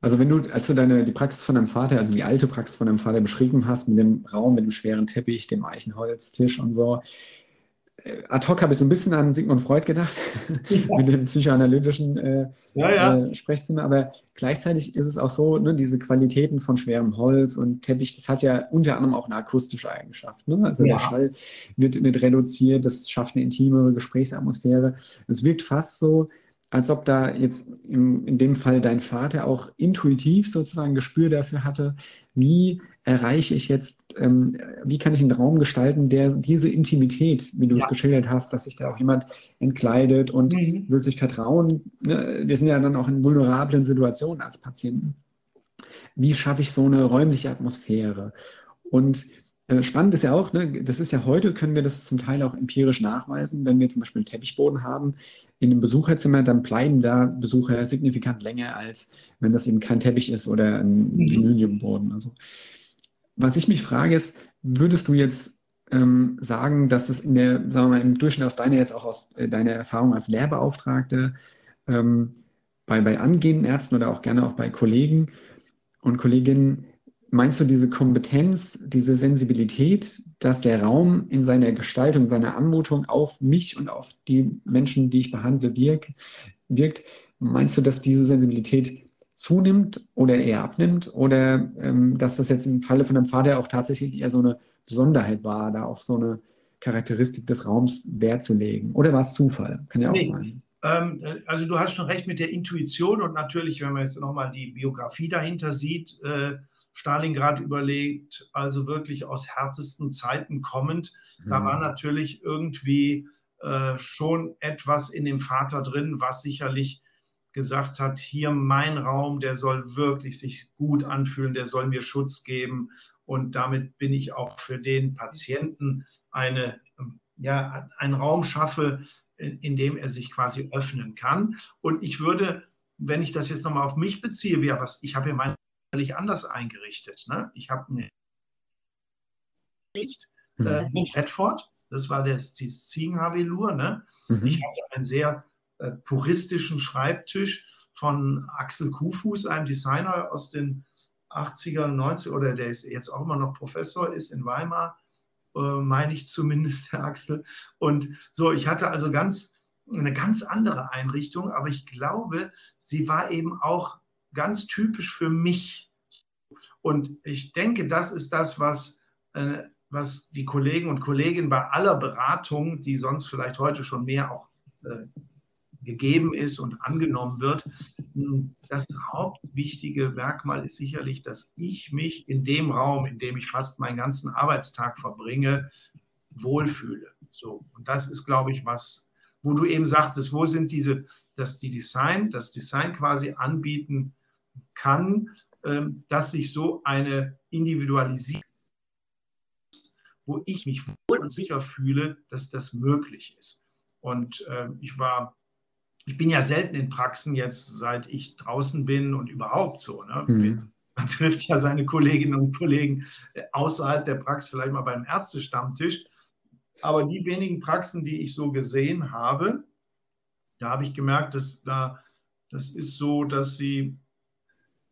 Also wenn du, als du deine, die Praxis von deinem Vater, also die alte Praxis von deinem Vater beschrieben hast, mit dem Raum, mit dem schweren Teppich, dem Eichenholztisch und so, ad hoc habe ich so ein bisschen an Sigmund Freud gedacht, ja. mit dem psychoanalytischen äh, ja, ja. Äh, Sprechzimmer, aber gleichzeitig ist es auch so, ne, diese Qualitäten von schwerem Holz und Teppich, das hat ja unter anderem auch eine akustische Eigenschaft. Ne? Also der Schall wird, wird reduziert, das schafft eine intimere Gesprächsatmosphäre. Es wirkt fast so, als ob da jetzt im, in dem Fall dein Vater auch intuitiv sozusagen Gespür dafür hatte, wie erreiche ich jetzt, ähm, wie kann ich einen Raum gestalten, der diese Intimität, wie du ja. es geschildert hast, dass sich da auch jemand entkleidet und mhm. wirklich Vertrauen, ne? wir sind ja dann auch in vulnerablen Situationen als Patienten. Wie schaffe ich so eine räumliche Atmosphäre? Und spannend ist ja auch, ne, das ist ja heute, können wir das zum Teil auch empirisch nachweisen, wenn wir zum Beispiel einen Teppichboden haben in einem Besucherzimmer, dann bleiben da Besucher signifikant länger, als wenn das eben kein Teppich ist oder ein mhm. Linoleumboden. Also, was ich mich frage ist, würdest du jetzt ähm, sagen, dass das in der, sagen wir mal, im Durchschnitt aus deiner jetzt auch aus äh, deiner Erfahrung als Lehrbeauftragte ähm, bei, bei angehenden Ärzten oder auch gerne auch bei Kollegen und Kolleginnen Meinst du diese Kompetenz, diese Sensibilität, dass der Raum in seiner Gestaltung, seiner Anmutung auf mich und auf die Menschen, die ich behandle, wirk, wirkt? Meinst du, dass diese Sensibilität zunimmt oder eher abnimmt? Oder ähm, dass das jetzt im Falle von einem Vater auch tatsächlich eher so eine Besonderheit war, da auf so eine Charakteristik des Raums Wert zu legen? Oder war es Zufall? Kann ja auch nee. sein. Ähm, also du hast schon recht mit der Intuition und natürlich, wenn man jetzt nochmal die Biografie dahinter sieht, äh, Stalingrad überlegt, also wirklich aus härtesten Zeiten kommend. Mhm. Da war natürlich irgendwie äh, schon etwas in dem Vater drin, was sicherlich gesagt hat, hier mein Raum, der soll wirklich sich gut anfühlen, der soll mir Schutz geben. Und damit bin ich auch für den Patienten eine, ja, einen Raum schaffe, in, in dem er sich quasi öffnen kann. Und ich würde, wenn ich das jetzt nochmal auf mich beziehe, ja, was, ich habe ja meine völlig anders eingerichtet. Ne? Ich habe eine Licht mhm. äh, in Redford, das war das, dieses Ziegenhavelur. Ne? Mhm. Ich hatte einen sehr äh, puristischen Schreibtisch von Axel Kuhfuß, einem Designer aus den 80er, 90er, oder der ist jetzt auch immer noch Professor, ist in Weimar, äh, meine ich zumindest, der Axel. Und so, ich hatte also ganz eine ganz andere Einrichtung, aber ich glaube, sie war eben auch ganz typisch für mich. Und ich denke, das ist das, was, äh, was die Kollegen und Kolleginnen bei aller Beratung, die sonst vielleicht heute schon mehr auch äh, gegeben ist und angenommen wird. Das hauptwichtige Merkmal ist sicherlich, dass ich mich in dem Raum, in dem ich fast meinen ganzen Arbeitstag verbringe, wohlfühle. So. Und das ist, glaube ich, was, wo du eben sagtest, wo sind diese, dass die Design, das Design quasi anbieten, kann, ähm, dass sich so eine Individualisierung, wo ich mich wohl und sicher fühle, dass das möglich ist. Und ähm, ich war, ich bin ja selten in Praxen jetzt, seit ich draußen bin und überhaupt so. Ne? Mhm. Man trifft ja seine Kolleginnen und Kollegen äh, außerhalb der Praxis, vielleicht mal beim Ärztestammtisch. Aber die wenigen Praxen, die ich so gesehen habe, da habe ich gemerkt, dass da, das ist so, dass sie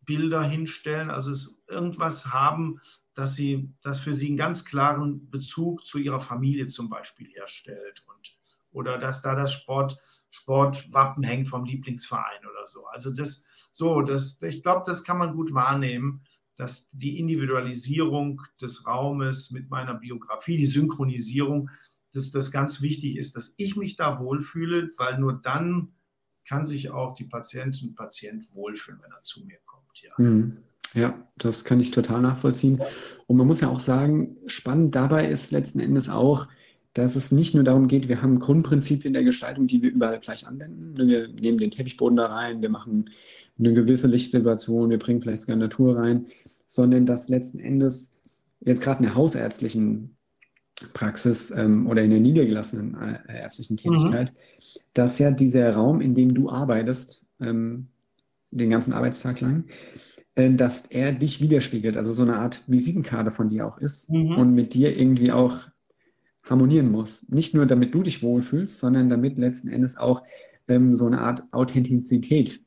Bilder hinstellen, also irgendwas haben, dass sie, das für sie einen ganz klaren Bezug zu ihrer Familie zum Beispiel herstellt und oder dass da das Sport, Sportwappen hängt vom Lieblingsverein oder so. Also das, so, das, ich glaube, das kann man gut wahrnehmen, dass die Individualisierung des Raumes mit meiner Biografie, die Synchronisierung, dass das ganz wichtig ist, dass ich mich da wohlfühle, weil nur dann kann sich auch die Patientin und Patient wohlfühlen, wenn er zu mir kommt ja. Mhm. Ja, das kann ich total nachvollziehen. Und man muss ja auch sagen, spannend dabei ist letzten Endes auch, dass es nicht nur darum geht, wir haben Grundprinzipien der Gestaltung, die wir überall gleich anwenden. Wir nehmen den Teppichboden da rein, wir machen eine gewisse Lichtsituation, wir bringen vielleicht sogar Natur rein, sondern dass letzten Endes jetzt gerade in der hausärztlichen Praxis ähm, oder in der niedergelassenen äh, ärztlichen mhm. Tätigkeit, mhm. dass ja dieser Raum, in dem du arbeitest, ähm, den ganzen Arbeitstag lang, äh, dass er dich widerspiegelt, also so eine Art Visitenkarte von dir auch ist mhm. und mit dir irgendwie auch harmonieren muss. Nicht nur damit du dich wohlfühlst, sondern damit letzten Endes auch ähm, so eine Art Authentizität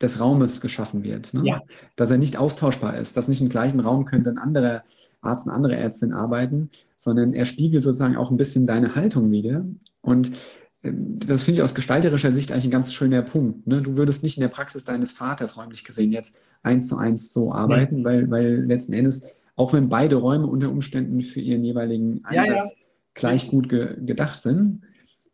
des Raumes geschaffen wird. Ne? Ja. Dass er nicht austauschbar ist, dass nicht im gleichen Raum könnte ein anderer Arzt, eine andere Ärztin arbeiten, sondern er spiegelt sozusagen auch ein bisschen deine Haltung wieder. Und das finde ich aus gestalterischer Sicht eigentlich ein ganz schöner Punkt. Ne? Du würdest nicht in der Praxis deines Vaters räumlich gesehen jetzt eins zu eins so arbeiten, ja. weil, weil letzten Endes, auch wenn beide Räume unter Umständen für ihren jeweiligen Einsatz ja, ja. gleich gut ge gedacht sind,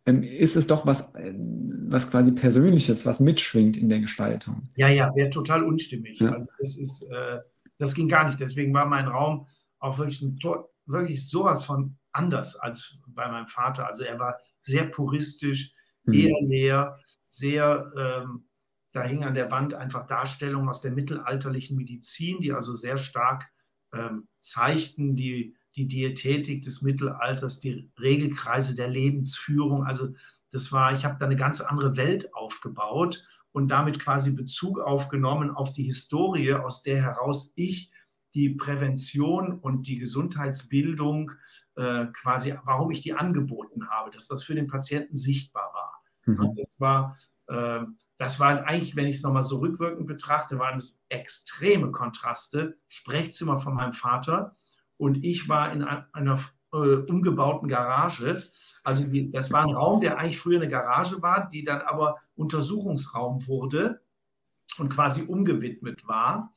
ähm, ist es doch was, äh, was quasi Persönliches, was mitschwingt in der Gestaltung. Ja, ja, wäre total unstimmig. Also das ist, äh, das ging gar nicht. Deswegen war mein Raum auch wirklich, ein, wirklich sowas von anders als bei meinem Vater. Also er war sehr puristisch, mhm. eher leer, sehr, ähm, da hing an der Wand einfach Darstellungen aus der mittelalterlichen Medizin, die also sehr stark ähm, zeigten, die die Diätetik des Mittelalters, die Regelkreise der Lebensführung. Also das war, ich habe da eine ganz andere Welt aufgebaut und damit quasi Bezug aufgenommen auf die Historie, aus der heraus ich die Prävention und die Gesundheitsbildung äh, quasi, warum ich die angeboten habe, dass das für den Patienten sichtbar war. Mhm. Das war äh, das waren eigentlich, wenn ich es nochmal so rückwirkend betrachte, waren es extreme Kontraste. Sprechzimmer von meinem Vater, und ich war in einer äh, umgebauten Garage. Also die, das war ein Raum, der eigentlich früher eine Garage war, die dann aber Untersuchungsraum wurde und quasi umgewidmet war.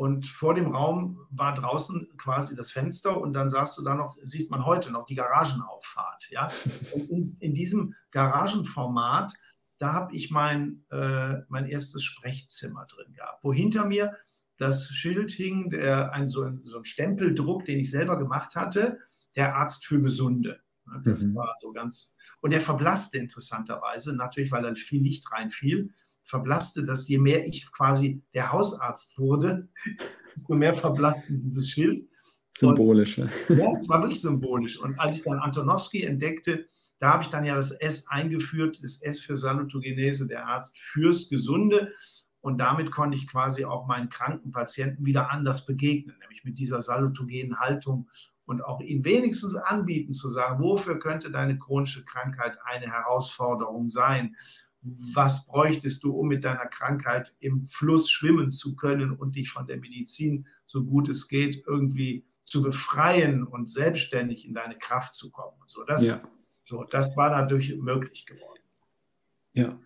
Und vor dem Raum war draußen quasi das Fenster und dann sahst du da noch, siehst man heute noch die Garagenauffahrt. Ja? Und in, in diesem Garagenformat, da habe ich mein, äh, mein erstes Sprechzimmer drin gehabt, wo hinter mir das Schild hing, der, ein, so, ein, so ein Stempeldruck, den ich selber gemacht hatte, der Arzt für Gesunde. Das mhm. war so ganz, und der verblasste interessanterweise, natürlich, weil da viel Licht reinfiel, verblasste das, je mehr ich quasi der Hausarzt wurde, desto mehr verblasste dieses Schild. Symbolisch. Und, ja, es war wirklich symbolisch. Und als ich dann Antonowski entdeckte, da habe ich dann ja das S eingeführt, das S für Salutogenese, der Arzt fürs Gesunde. Und damit konnte ich quasi auch meinen kranken Patienten wieder anders begegnen, nämlich mit dieser salutogenen Haltung und auch ihnen wenigstens anbieten zu sagen, wofür könnte deine chronische Krankheit eine Herausforderung sein? Was bräuchtest du, um mit deiner Krankheit im Fluss schwimmen zu können und dich von der Medizin, so gut es geht, irgendwie zu befreien und selbstständig in deine Kraft zu kommen? Und so, das, ja. so, das war dadurch möglich geworden. Ja,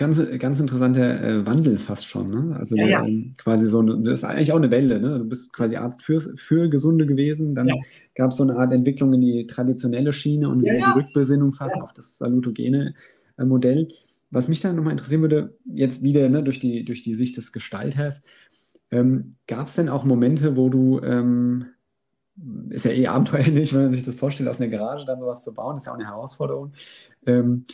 Ganz, ganz interessanter äh, Wandel fast schon. Ne? Also ja, ja. Ähm, quasi so, eine, das ist eigentlich auch eine Welle. Ne? Du bist quasi Arzt für, für Gesunde gewesen. Dann ja. gab es so eine Art Entwicklung in die traditionelle Schiene und wieder die Rückbesinnung fast auf das salutogene äh, Modell. Was mich dann nochmal interessieren würde, jetzt wieder ne, durch, die, durch die Sicht des Gestalters, ähm, gab es denn auch Momente, wo du, ähm, ist ja eh abenteuerlich, wenn man sich das vorstellt, aus einer Garage dann sowas zu bauen, ist ja auch eine Herausforderung. Ähm,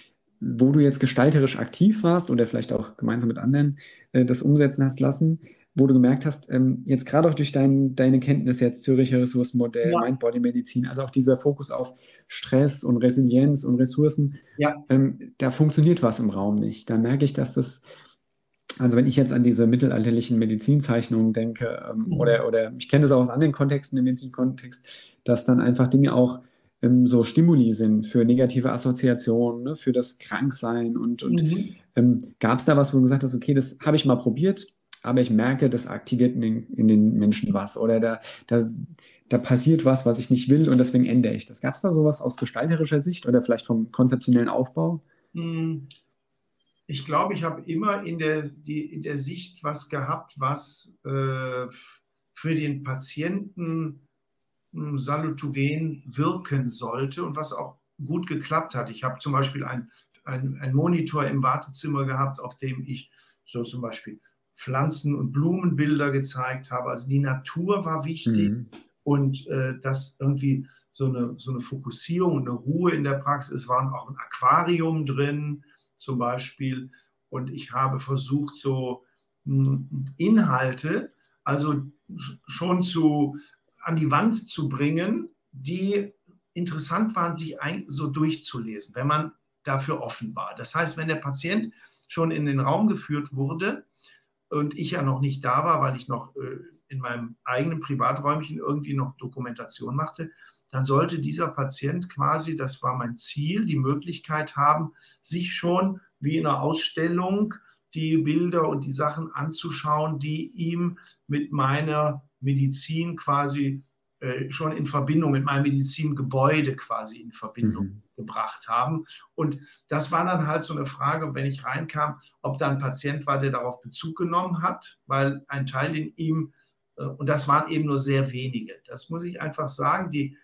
wo du jetzt gestalterisch aktiv warst oder vielleicht auch gemeinsam mit anderen äh, das umsetzen hast lassen, wo du gemerkt hast, ähm, jetzt gerade auch durch dein, deine Kenntnis jetzt Züricher Ressourcenmodell, ja. Mind-Body-Medizin, also auch dieser Fokus auf Stress und Resilienz und Ressourcen, ja. ähm, da funktioniert was im Raum nicht. Da merke ich, dass das, also wenn ich jetzt an diese mittelalterlichen Medizinzeichnungen denke, ähm, mhm. oder, oder ich kenne das auch aus anderen Kontexten, im Medizinkontext, dass dann einfach Dinge auch ähm, so Stimuli sind für negative Assoziationen, ne, für das Kranksein. Und, und mhm. ähm, gab es da was, wo du gesagt hast, okay, das habe ich mal probiert, aber ich merke, das aktiviert in den, in den, Menschen was oder da, da, da passiert was, was ich nicht will und deswegen ändere ich das. Gab es da sowas aus gestalterischer Sicht oder vielleicht vom konzeptionellen Aufbau? Hm. Ich glaube, ich habe immer in der, die, in der Sicht was gehabt, was äh, für den Patienten salutogen wirken sollte und was auch gut geklappt hat. Ich habe zum Beispiel ein, ein, ein Monitor im Wartezimmer gehabt, auf dem ich so zum Beispiel Pflanzen- und Blumenbilder gezeigt habe. Also die Natur war wichtig mhm. und äh, dass irgendwie so eine, so eine Fokussierung und eine Ruhe in der Praxis. Es war auch ein Aquarium drin zum Beispiel. Und ich habe versucht, so mh, hm, Inhalte, also schon zu an die Wand zu bringen, die interessant waren, sich so durchzulesen, wenn man dafür offen war. Das heißt, wenn der Patient schon in den Raum geführt wurde und ich ja noch nicht da war, weil ich noch äh, in meinem eigenen Privaträumchen irgendwie noch Dokumentation machte, dann sollte dieser Patient quasi, das war mein Ziel, die Möglichkeit haben, sich schon wie in einer Ausstellung die Bilder und die Sachen anzuschauen, die ihm mit meiner Medizin quasi äh, schon in Verbindung, mit meinem Medizingebäude quasi in Verbindung mhm. Gebracht haben. Und das war dann halt so eine Frage, wenn ich reinkam, ob da ein Patient war, der darauf Bezug genommen hat, weil ein Teil in ihm, äh, und das waren eben nur sehr wenige, das muss ich einfach sagen, die,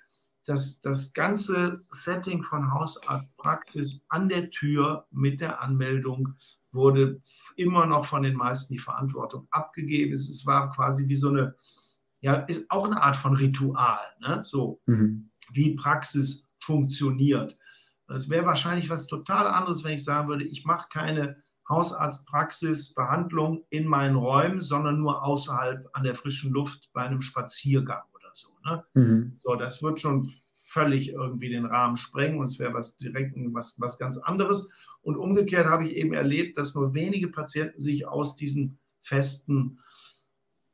das, das ganze Setting von Hausarztpraxis an der Tür mit der Anmeldung wurde immer noch von den meisten die Verantwortung abgegeben. Es war quasi wie so eine, ja, ist auch eine Art von Ritual, ne? so mhm. wie Praxis funktioniert. Es wäre wahrscheinlich was total anderes, wenn ich sagen würde, ich mache keine Hausarztpraxisbehandlung in meinen Räumen, sondern nur außerhalb an der frischen Luft bei einem Spaziergang oder so. Ne? Mhm. So, das wird schon völlig irgendwie den Rahmen sprengen und es wäre was direkt was, was ganz anderes. Und umgekehrt habe ich eben erlebt, dass nur wenige Patienten sich aus diesen festen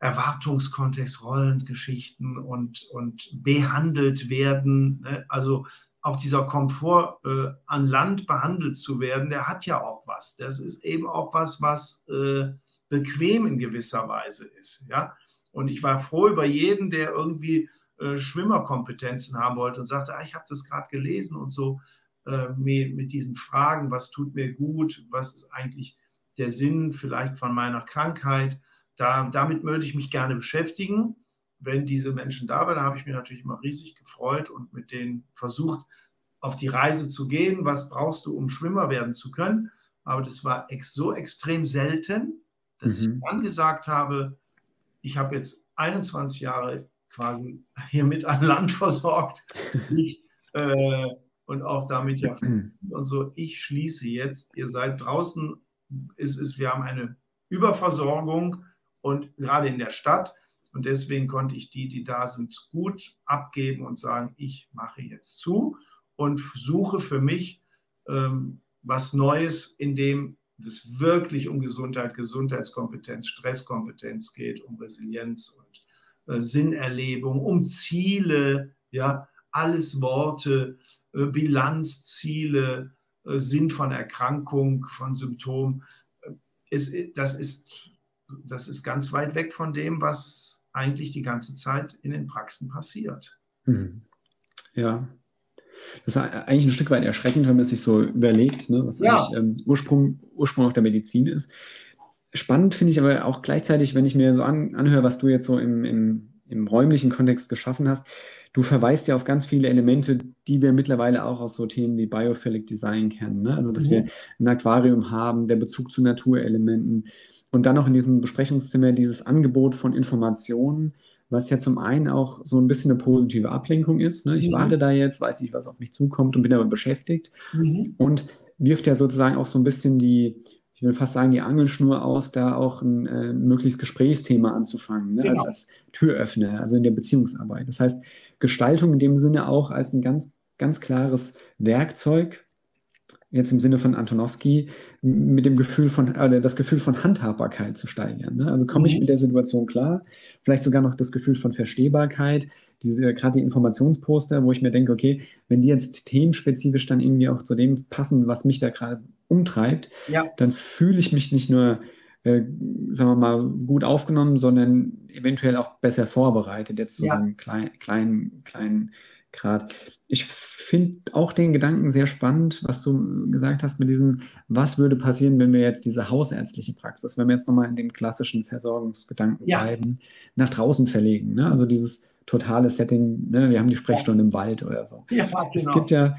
Erwartungskontext, Rollengeschichten und, und behandelt werden. Ne? Also auch dieser Komfort äh, an Land behandelt zu werden, der hat ja auch was. Das ist eben auch was, was äh, bequem in gewisser Weise ist. Ja? Und ich war froh über jeden, der irgendwie äh, Schwimmerkompetenzen haben wollte und sagte, ah, ich habe das gerade gelesen und so äh, mit diesen Fragen, was tut mir gut, was ist eigentlich der Sinn vielleicht von meiner Krankheit. Da, damit würde ich mich gerne beschäftigen. Wenn diese Menschen da waren, habe ich mich natürlich immer riesig gefreut und mit denen versucht, auf die Reise zu gehen. Was brauchst du, um Schwimmer werden zu können? Aber das war ex so extrem selten, dass mhm. ich dann gesagt habe, ich habe jetzt 21 Jahre quasi hier mit an Land versorgt. Ich, äh, und auch damit ja und so. Ich schließe jetzt, ihr seid draußen, ist es, wir haben eine Überversorgung und gerade in der Stadt. Und deswegen konnte ich die, die da sind, gut abgeben und sagen, ich mache jetzt zu und suche für mich ähm, was Neues, in dem es wirklich um Gesundheit, Gesundheitskompetenz, Stresskompetenz geht, um Resilienz und äh, Sinnerlebung, um Ziele, ja, alles Worte, äh, Bilanzziele, äh, Sinn von Erkrankung, von Symptomen. Es, das, ist, das ist ganz weit weg von dem, was eigentlich die ganze Zeit in den Praxen passiert. Mhm. Ja. Das ist eigentlich ein Stück weit erschreckend, wenn man sich so überlegt, ne, was ja. eigentlich ähm, Ursprung, Ursprung auch der Medizin ist. Spannend finde ich aber auch gleichzeitig, wenn ich mir so an, anhöre, was du jetzt so im, im, im räumlichen Kontext geschaffen hast, du verweist ja auf ganz viele Elemente, die wir mittlerweile auch aus so Themen wie Biophilic Design kennen. Ne? Also, dass mhm. wir ein Aquarium haben, der Bezug zu Naturelementen und dann noch in diesem Besprechungszimmer dieses Angebot von Informationen, was ja zum einen auch so ein bisschen eine positive Ablenkung ist. Ne? Ich mhm. warte da jetzt, weiß nicht, was auf mich zukommt und bin aber beschäftigt mhm. und wirft ja sozusagen auch so ein bisschen die, ich will fast sagen, die Angelschnur aus, da auch ein äh, mögliches Gesprächsthema anzufangen, ne? genau. als, als Türöffner, also in der Beziehungsarbeit. Das heißt, Gestaltung in dem Sinne auch als ein ganz, ganz klares Werkzeug, jetzt im Sinne von Antonowski, mit dem Gefühl von, äh, das Gefühl von Handhabbarkeit zu steigern. Ne? Also komme ich mhm. mit der Situation klar, vielleicht sogar noch das Gefühl von Verstehbarkeit, diese, gerade die Informationsposter, wo ich mir denke, okay, wenn die jetzt themenspezifisch dann irgendwie auch zu dem passen, was mich da gerade umtreibt, ja. dann fühle ich mich nicht nur, äh, sagen wir mal, gut aufgenommen, sondern eventuell auch besser vorbereitet, jetzt zu ja. so einem kleinen, kleinen, kleinen Grad. Ich finde auch den Gedanken sehr spannend, was du gesagt hast mit diesem, was würde passieren, wenn wir jetzt diese hausärztliche Praxis, wenn wir jetzt nochmal in dem klassischen Versorgungsgedanken ja. bleiben, nach draußen verlegen. Ne? Also dieses totale Setting, ne? wir haben die Sprechstunde im Wald oder so. Ja, genau. Es gibt ja,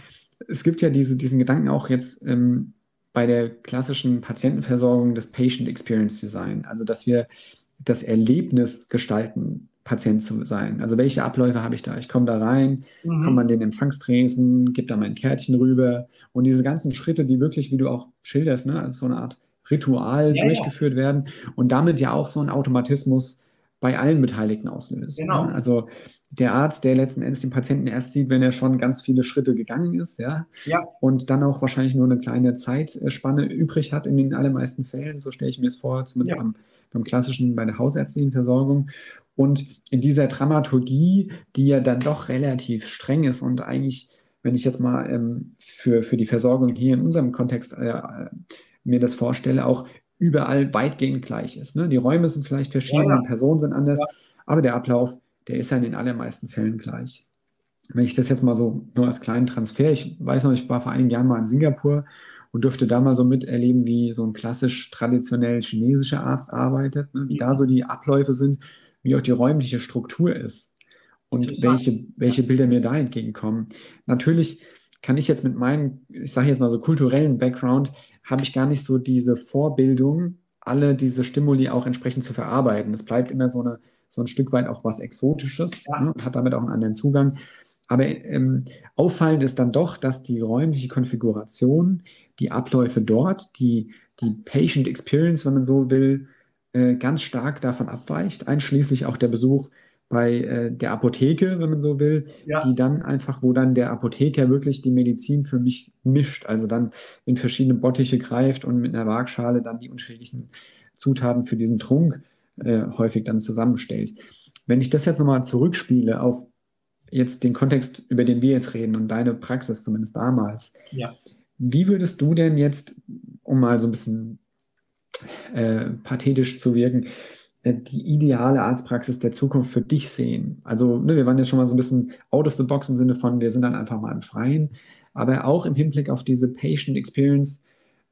es gibt ja diese, diesen Gedanken auch jetzt ähm, bei der klassischen Patientenversorgung des Patient Experience Design, also dass wir das Erlebnis gestalten, Patient zu sein. Also welche Abläufe habe ich da? Ich komme da rein, mhm. komme an den Empfangstresen, gebe da mein Kärtchen rüber und diese ganzen Schritte, die wirklich, wie du auch schilderst, ne, als so eine Art Ritual ja, durchgeführt ja. werden und damit ja auch so ein Automatismus bei allen Beteiligten auslöst. Genau. Ne? Also der Arzt, der letzten Endes den Patienten erst sieht, wenn er schon ganz viele Schritte gegangen ist, ja, Ja, und dann auch wahrscheinlich nur eine kleine Zeitspanne übrig hat in den allermeisten Fällen, so stelle ich mir es vor, zumindest Ja. beim, beim klassischen, bei der hausärztlichen Versorgung. Und in dieser Dramaturgie, die ja dann doch relativ streng ist und eigentlich, wenn ich jetzt mal ähm, für, für die Versorgung hier in unserem Kontext äh, mir das vorstelle, auch überall weitgehend gleich ist. Ne? Die Räume sind vielleicht verschieden, Ja, ja. die Personen sind anders, Ja. aber der Ablauf, der ist ja in den allermeisten Fällen gleich. Wenn ich das jetzt mal so nur als kleinen Transfer, ich weiß noch, ich war vor einigen Jahren mal in Singapur und durfte da mal so miterleben, wie so ein klassisch traditionell chinesischer Arzt arbeitet, ne? wie da so die Abläufe sind, wie auch die räumliche Struktur ist und welche, welche Bilder mir da entgegenkommen. Natürlich kann ich jetzt mit meinem, ich sage jetzt mal so kulturellen Background, habe ich gar nicht so diese Vorbildung, alle diese Stimuli auch entsprechend zu verarbeiten. Es bleibt immer so, eine, so ein Stück weit auch was Exotisches Ja. ne, und hat damit auch einen anderen Zugang. Aber ähm, auffallend ist dann doch, dass die räumliche Konfiguration, die Abläufe dort, die, die Patient Experience, wenn man so will, äh, ganz stark davon abweicht, einschließlich auch der Besuch bei äh, der Apotheke, wenn man so will, Ja. die dann einfach, wo dann der Apotheker wirklich die Medizin für mich mischt, also dann in verschiedene Bottiche greift und mit einer Waagschale dann die unterschiedlichen Zutaten für diesen Trunk äh, häufig dann zusammenstellt. Wenn ich das jetzt nochmal zurückspiele auf jetzt den Kontext, über den wir jetzt reden und deine Praxis zumindest damals, Ja. wie würdest du denn jetzt, um mal so ein bisschen äh, pathetisch zu wirken, äh, die ideale Arztpraxis der Zukunft für dich sehen? Also, ne, wir waren jetzt schon mal so ein bisschen out of the box im Sinne von, wir sind dann einfach mal im Freien, aber auch im Hinblick auf diese Patient Experience,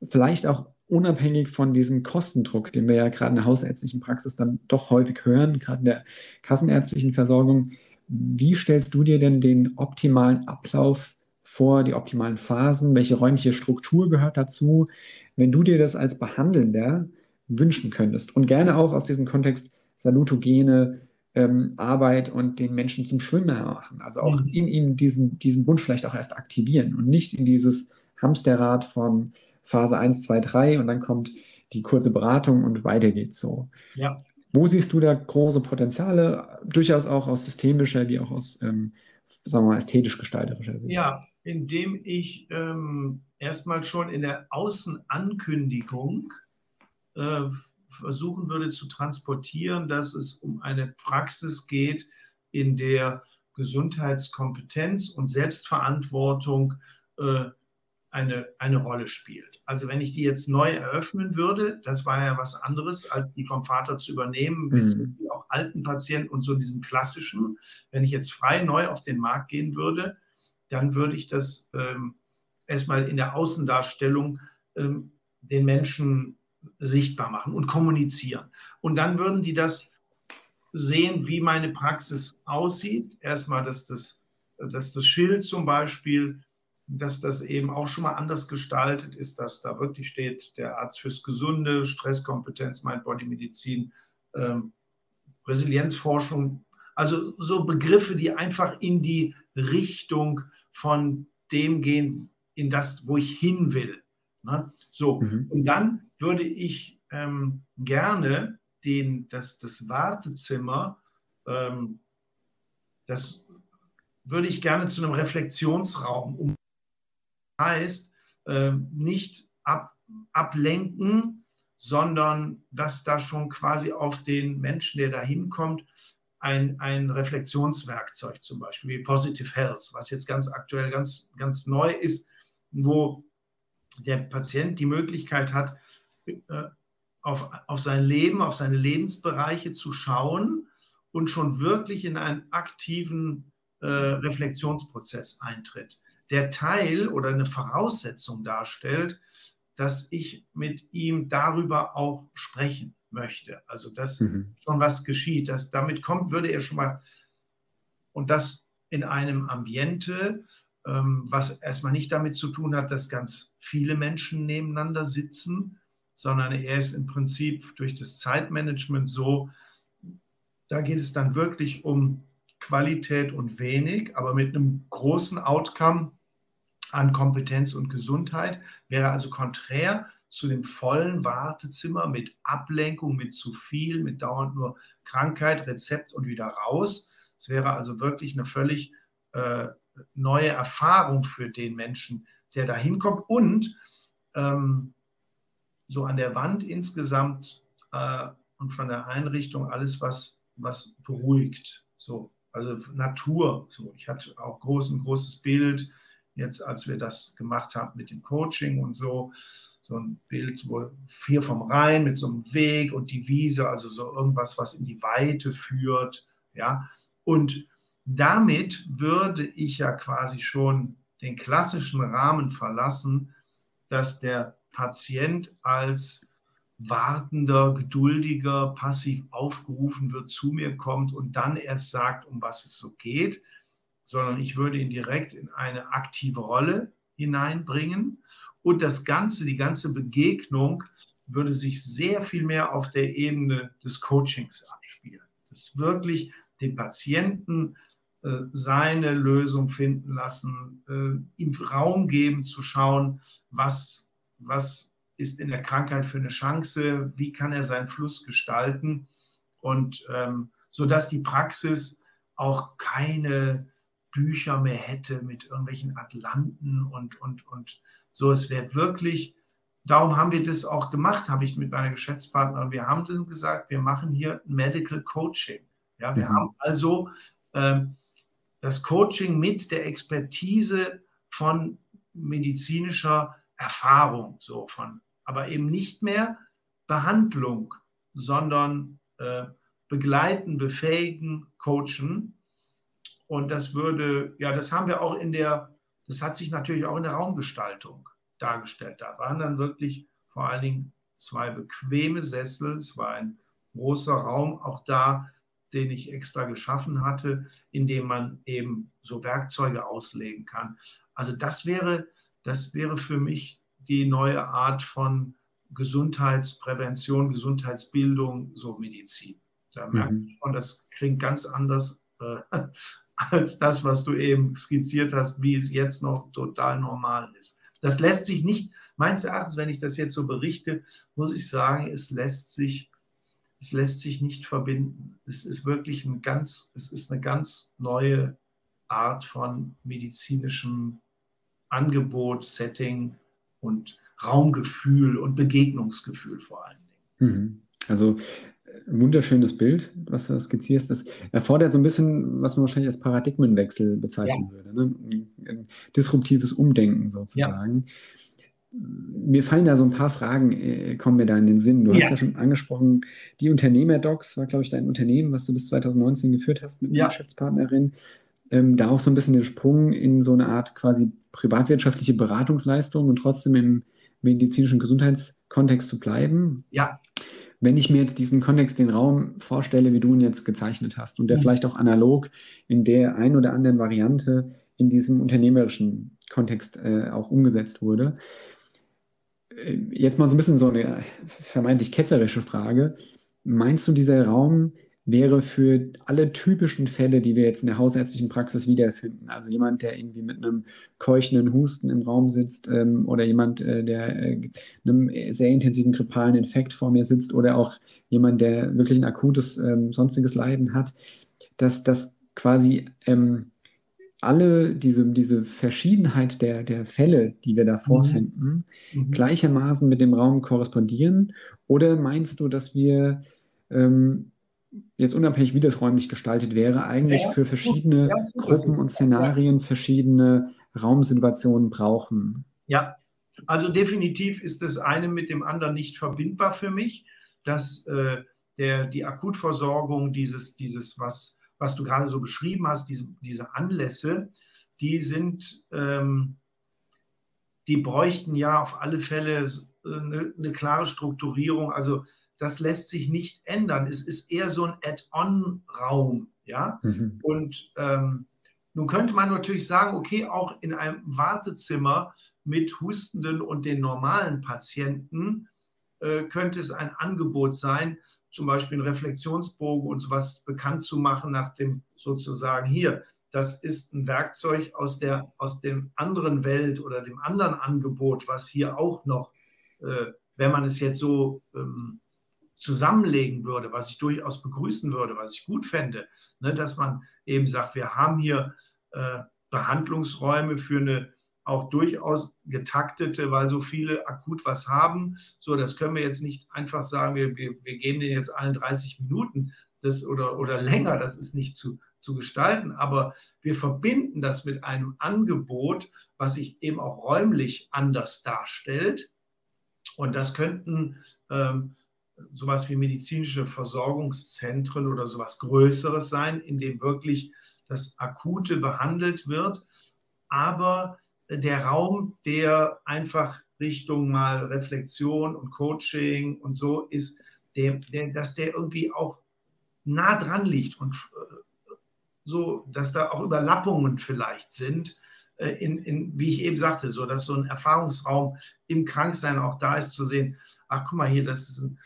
vielleicht auch unabhängig von diesem Kostendruck, den wir ja gerade in der hausärztlichen Praxis dann doch häufig hören, gerade in der kassenärztlichen Versorgung. Wie stellst du dir denn den optimalen Ablauf vor, die optimalen Phasen? Welche räumliche Struktur gehört dazu? Wenn du dir das als Behandelnder wünschen könntest und gerne auch aus diesem Kontext salutogene ähm, Arbeit und den Menschen zum Schwimmer machen, also auch Mhm. in ihm diesen, diesen Wunsch vielleicht auch erst aktivieren und nicht in dieses Hamsterrad von Phase 1, 2, 3 und dann kommt die kurze Beratung und weiter geht's so. Ja. Wo siehst du da große Potenziale, durchaus auch aus systemischer wie auch aus, ähm, sagen wir mal, ästhetisch-gestalterischer Sicht? Ja, indem ich ähm, erstmal schon in der Außenankündigung äh, versuchen würde zu transportieren, dass es um eine Praxis geht, in der Gesundheitskompetenz und Selbstverantwortung äh, eine, eine Rolle spielt. Also wenn ich die jetzt neu eröffnen würde, das war ja was anderes, als die vom Vater zu übernehmen, Mhm. auch alten Patienten und so diesem klassischen. Wenn ich jetzt frei neu auf den Markt gehen würde, dann würde ich das ähm, erstmal in der Außendarstellung ähm, den Menschen sichtbar machen und kommunizieren. Und dann würden die das sehen, wie meine Praxis aussieht. Erstmal, dass das, dass das Schild zum Beispiel, dass das eben auch schon mal anders gestaltet ist, dass da wirklich steht, der Arzt fürs Gesunde, Stresskompetenz, Mind-Body-Medizin, ähm, Resilienzforschung. Also so Begriffe, die einfach in die Richtung von dem gehen, in das, wo ich hin will. Ne? So, Mhm. und dann würde ich ähm, gerne den, das, das Wartezimmer, ähm, das würde ich gerne zu einem Reflexionsraum um heißt, äh, nicht ab, ablenken, sondern dass da schon quasi auf den Menschen, der da hinkommt, ein, ein Reflexionswerkzeug zum Beispiel, wie Positive Health, was jetzt ganz aktuell ganz, ganz neu ist, wo der Patient die Möglichkeit hat, äh, auf, auf sein Leben, auf seine Lebensbereiche zu schauen und schon wirklich in einen aktiven äh, Reflexionsprozess eintritt. Der Teil oder eine Voraussetzung darstellt, dass ich mit ihm darüber auch sprechen möchte. Also dass Mhm. schon was geschieht. Dass damit kommt, würde er schon mal und das in einem Ambiente, ähm, was erstmal nicht damit zu tun hat, dass ganz viele Menschen nebeneinander sitzen, sondern er ist im Prinzip durch das Zeitmanagement so, da geht es dann wirklich um Qualität und wenig, aber mit einem großen Outcome an Kompetenz und Gesundheit, wäre also konträr zu dem vollen Wartezimmer mit Ablenkung, mit zu viel, mit dauernd nur Krankheit, Rezept und wieder raus. Es wäre also wirklich eine völlig äh, neue Erfahrung für den Menschen, der da hinkommt. Und ähm, so an der Wand insgesamt äh, und von der Einrichtung alles, was, was beruhigt. So, also Natur. So, ich hatte auch groß, ein großes Bild, jetzt als wir das gemacht haben mit dem Coaching und so. So ein Bild, wo vier vom Rhein mit so einem Weg und die Wiese, also so irgendwas, was in die Weite führt. Ja, und damit würde ich ja quasi schon den klassischen Rahmen verlassen, dass der Patient als wartender, geduldiger, passiv aufgerufen wird, zu mir kommt und dann erst sagt, um was es so geht, sondern ich würde ihn direkt in eine aktive Rolle hineinbringen und das Ganze, die ganze Begegnung würde sich sehr viel mehr auf der Ebene des Coachings abspielen. Das wirklich den Patienten äh, seine Lösung finden lassen, äh, ihm Raum geben zu schauen, was, was ist in der Krankheit für eine Chance, wie kann er seinen Fluss gestalten und ähm, so dass die Praxis auch keine Bücher mehr hätte mit irgendwelchen Atlanten und, und, und so. Es wäre wirklich, darum haben wir das auch gemacht, habe ich mit meiner Geschäftspartnerin. Wir haben dann gesagt, wir machen hier Medical Coaching. Ja, wir mhm. haben also ähm, das Coaching mit der Expertise von medizinischer Erfahrung, so von aber eben nicht mehr Behandlung, sondern äh, begleiten, befähigen, coachen. Und das würde, ja, das haben wir auch in der, das hat sich natürlich auch in der Raumgestaltung dargestellt. Da waren dann wirklich vor allen Dingen zwei bequeme Sessel. Es war ein großer Raum, auch da, den ich extra geschaffen hatte, in dem man eben so Werkzeuge auslegen kann. Also das wäre, das wäre für mich die neue Art von Gesundheitsprävention, Gesundheitsbildung, so Medizin. Da merkt man schon, das klingt ganz anders äh, als das, was du eben skizziert hast, wie es jetzt noch total normal ist. Das lässt sich nicht, meines Erachtens, wenn ich das jetzt so berichte, muss ich sagen, es lässt sich, es lässt sich nicht verbinden. Es ist wirklich ein ganz, es ist eine ganz neue Art von medizinischem Angebot, Setting, und Raumgefühl und Begegnungsgefühl vor allen Dingen. Mhm. Also äh, wunderschönes Bild, was du skizzierst. Das erfordert so ein bisschen, was man wahrscheinlich als Paradigmenwechsel bezeichnen ja. würde. Ne? Ein disruptives Umdenken sozusagen. Ja. Mir fallen da so ein paar Fragen, äh, kommen mir da in den Sinn. Du ja. hast ja schon angesprochen, die Unternehmerdocs war, glaube ich, dein Unternehmen, was du bis 2019 geführt hast mit einer Geschäftspartnerin. Ähm, da auch so ein bisschen den Sprung in so eine Art quasi privatwirtschaftliche Beratungsleistung und trotzdem im medizinischen Gesundheitskontext zu bleiben. Ja. Wenn ich mir jetzt diesen Kontext, den Raum vorstelle, wie du ihn jetzt gezeichnet hast und der mhm. vielleicht auch analog in der ein oder anderen Variante in diesem unternehmerischen Kontext äh, auch umgesetzt wurde. Äh, jetzt mal so ein bisschen so eine vermeintlich ketzerische Frage. Meinst du, dieser Raum wäre für alle typischen Fälle, die wir jetzt in der hausärztlichen Praxis wiederfinden. Also jemand, der irgendwie mit einem keuchenden Husten im Raum sitzt ähm, oder jemand, äh, der äh, einem sehr intensiven grippalen Infekt vor mir sitzt oder auch jemand, der wirklich ein akutes ähm, sonstiges Leiden hat, dass das quasi ähm, alle diese, diese Verschiedenheit der, der Fälle, die wir da mhm. vorfinden, mhm. gleichermaßen mit dem Raum korrespondieren? Oder meinst du, dass wir ähm, jetzt unabhängig, wie das räumlich gestaltet wäre, eigentlich ja, für verschiedene ja, Gruppen und Szenarien verschiedene Raumsituationen brauchen. Ja, also definitiv ist das eine mit dem anderen nicht verbindbar für mich, dass äh, der, die Akutversorgung, dieses, dieses was, was du gerade so beschrieben hast, diese, diese Anlässe, die sind, ähm, die bräuchten ja auf alle Fälle eine, eine klare Strukturierung. Also das lässt sich nicht ändern. Es ist eher so ein Add-on-Raum. Ja? Mhm. Und ähm, nun könnte man natürlich sagen, okay, auch in einem Wartezimmer mit Hustenden und den normalen Patienten äh, könnte es ein Angebot sein, zum Beispiel einen Reflexionsbogen und sowas bekannt zu machen nach dem sozusagen hier. Das ist ein Werkzeug aus der aus dem anderen Welt oder dem anderen Angebot, was hier auch noch äh, wenn man es jetzt so ähm, zusammenlegen würde, was ich durchaus begrüßen würde, was ich gut fände, ne, dass man eben sagt, wir haben hier äh, Behandlungsräume für eine auch durchaus getaktete, weil so viele akut was haben. So, das können wir jetzt nicht einfach sagen, wir, wir, wir geben denen jetzt allen 30 Minuten das oder, oder länger, das ist nicht zu, zu gestalten, aber wir verbinden das mit einem Angebot, was sich eben auch räumlich anders darstellt. Und das könnten ähm, sowas wie medizinische Versorgungszentren oder sowas Größeres sein, in dem wirklich das Akute behandelt wird, aber der Raum, der einfach Richtung mal Reflexion und Coaching und so ist, der, der, dass der irgendwie auch nah dran liegt und äh, so, dass da auch Überlappungen vielleicht sind, äh, in, in, wie ich eben sagte, so dass so ein Erfahrungsraum im Kranksein auch da ist, zu sehen, ach guck mal hier, das ist ein,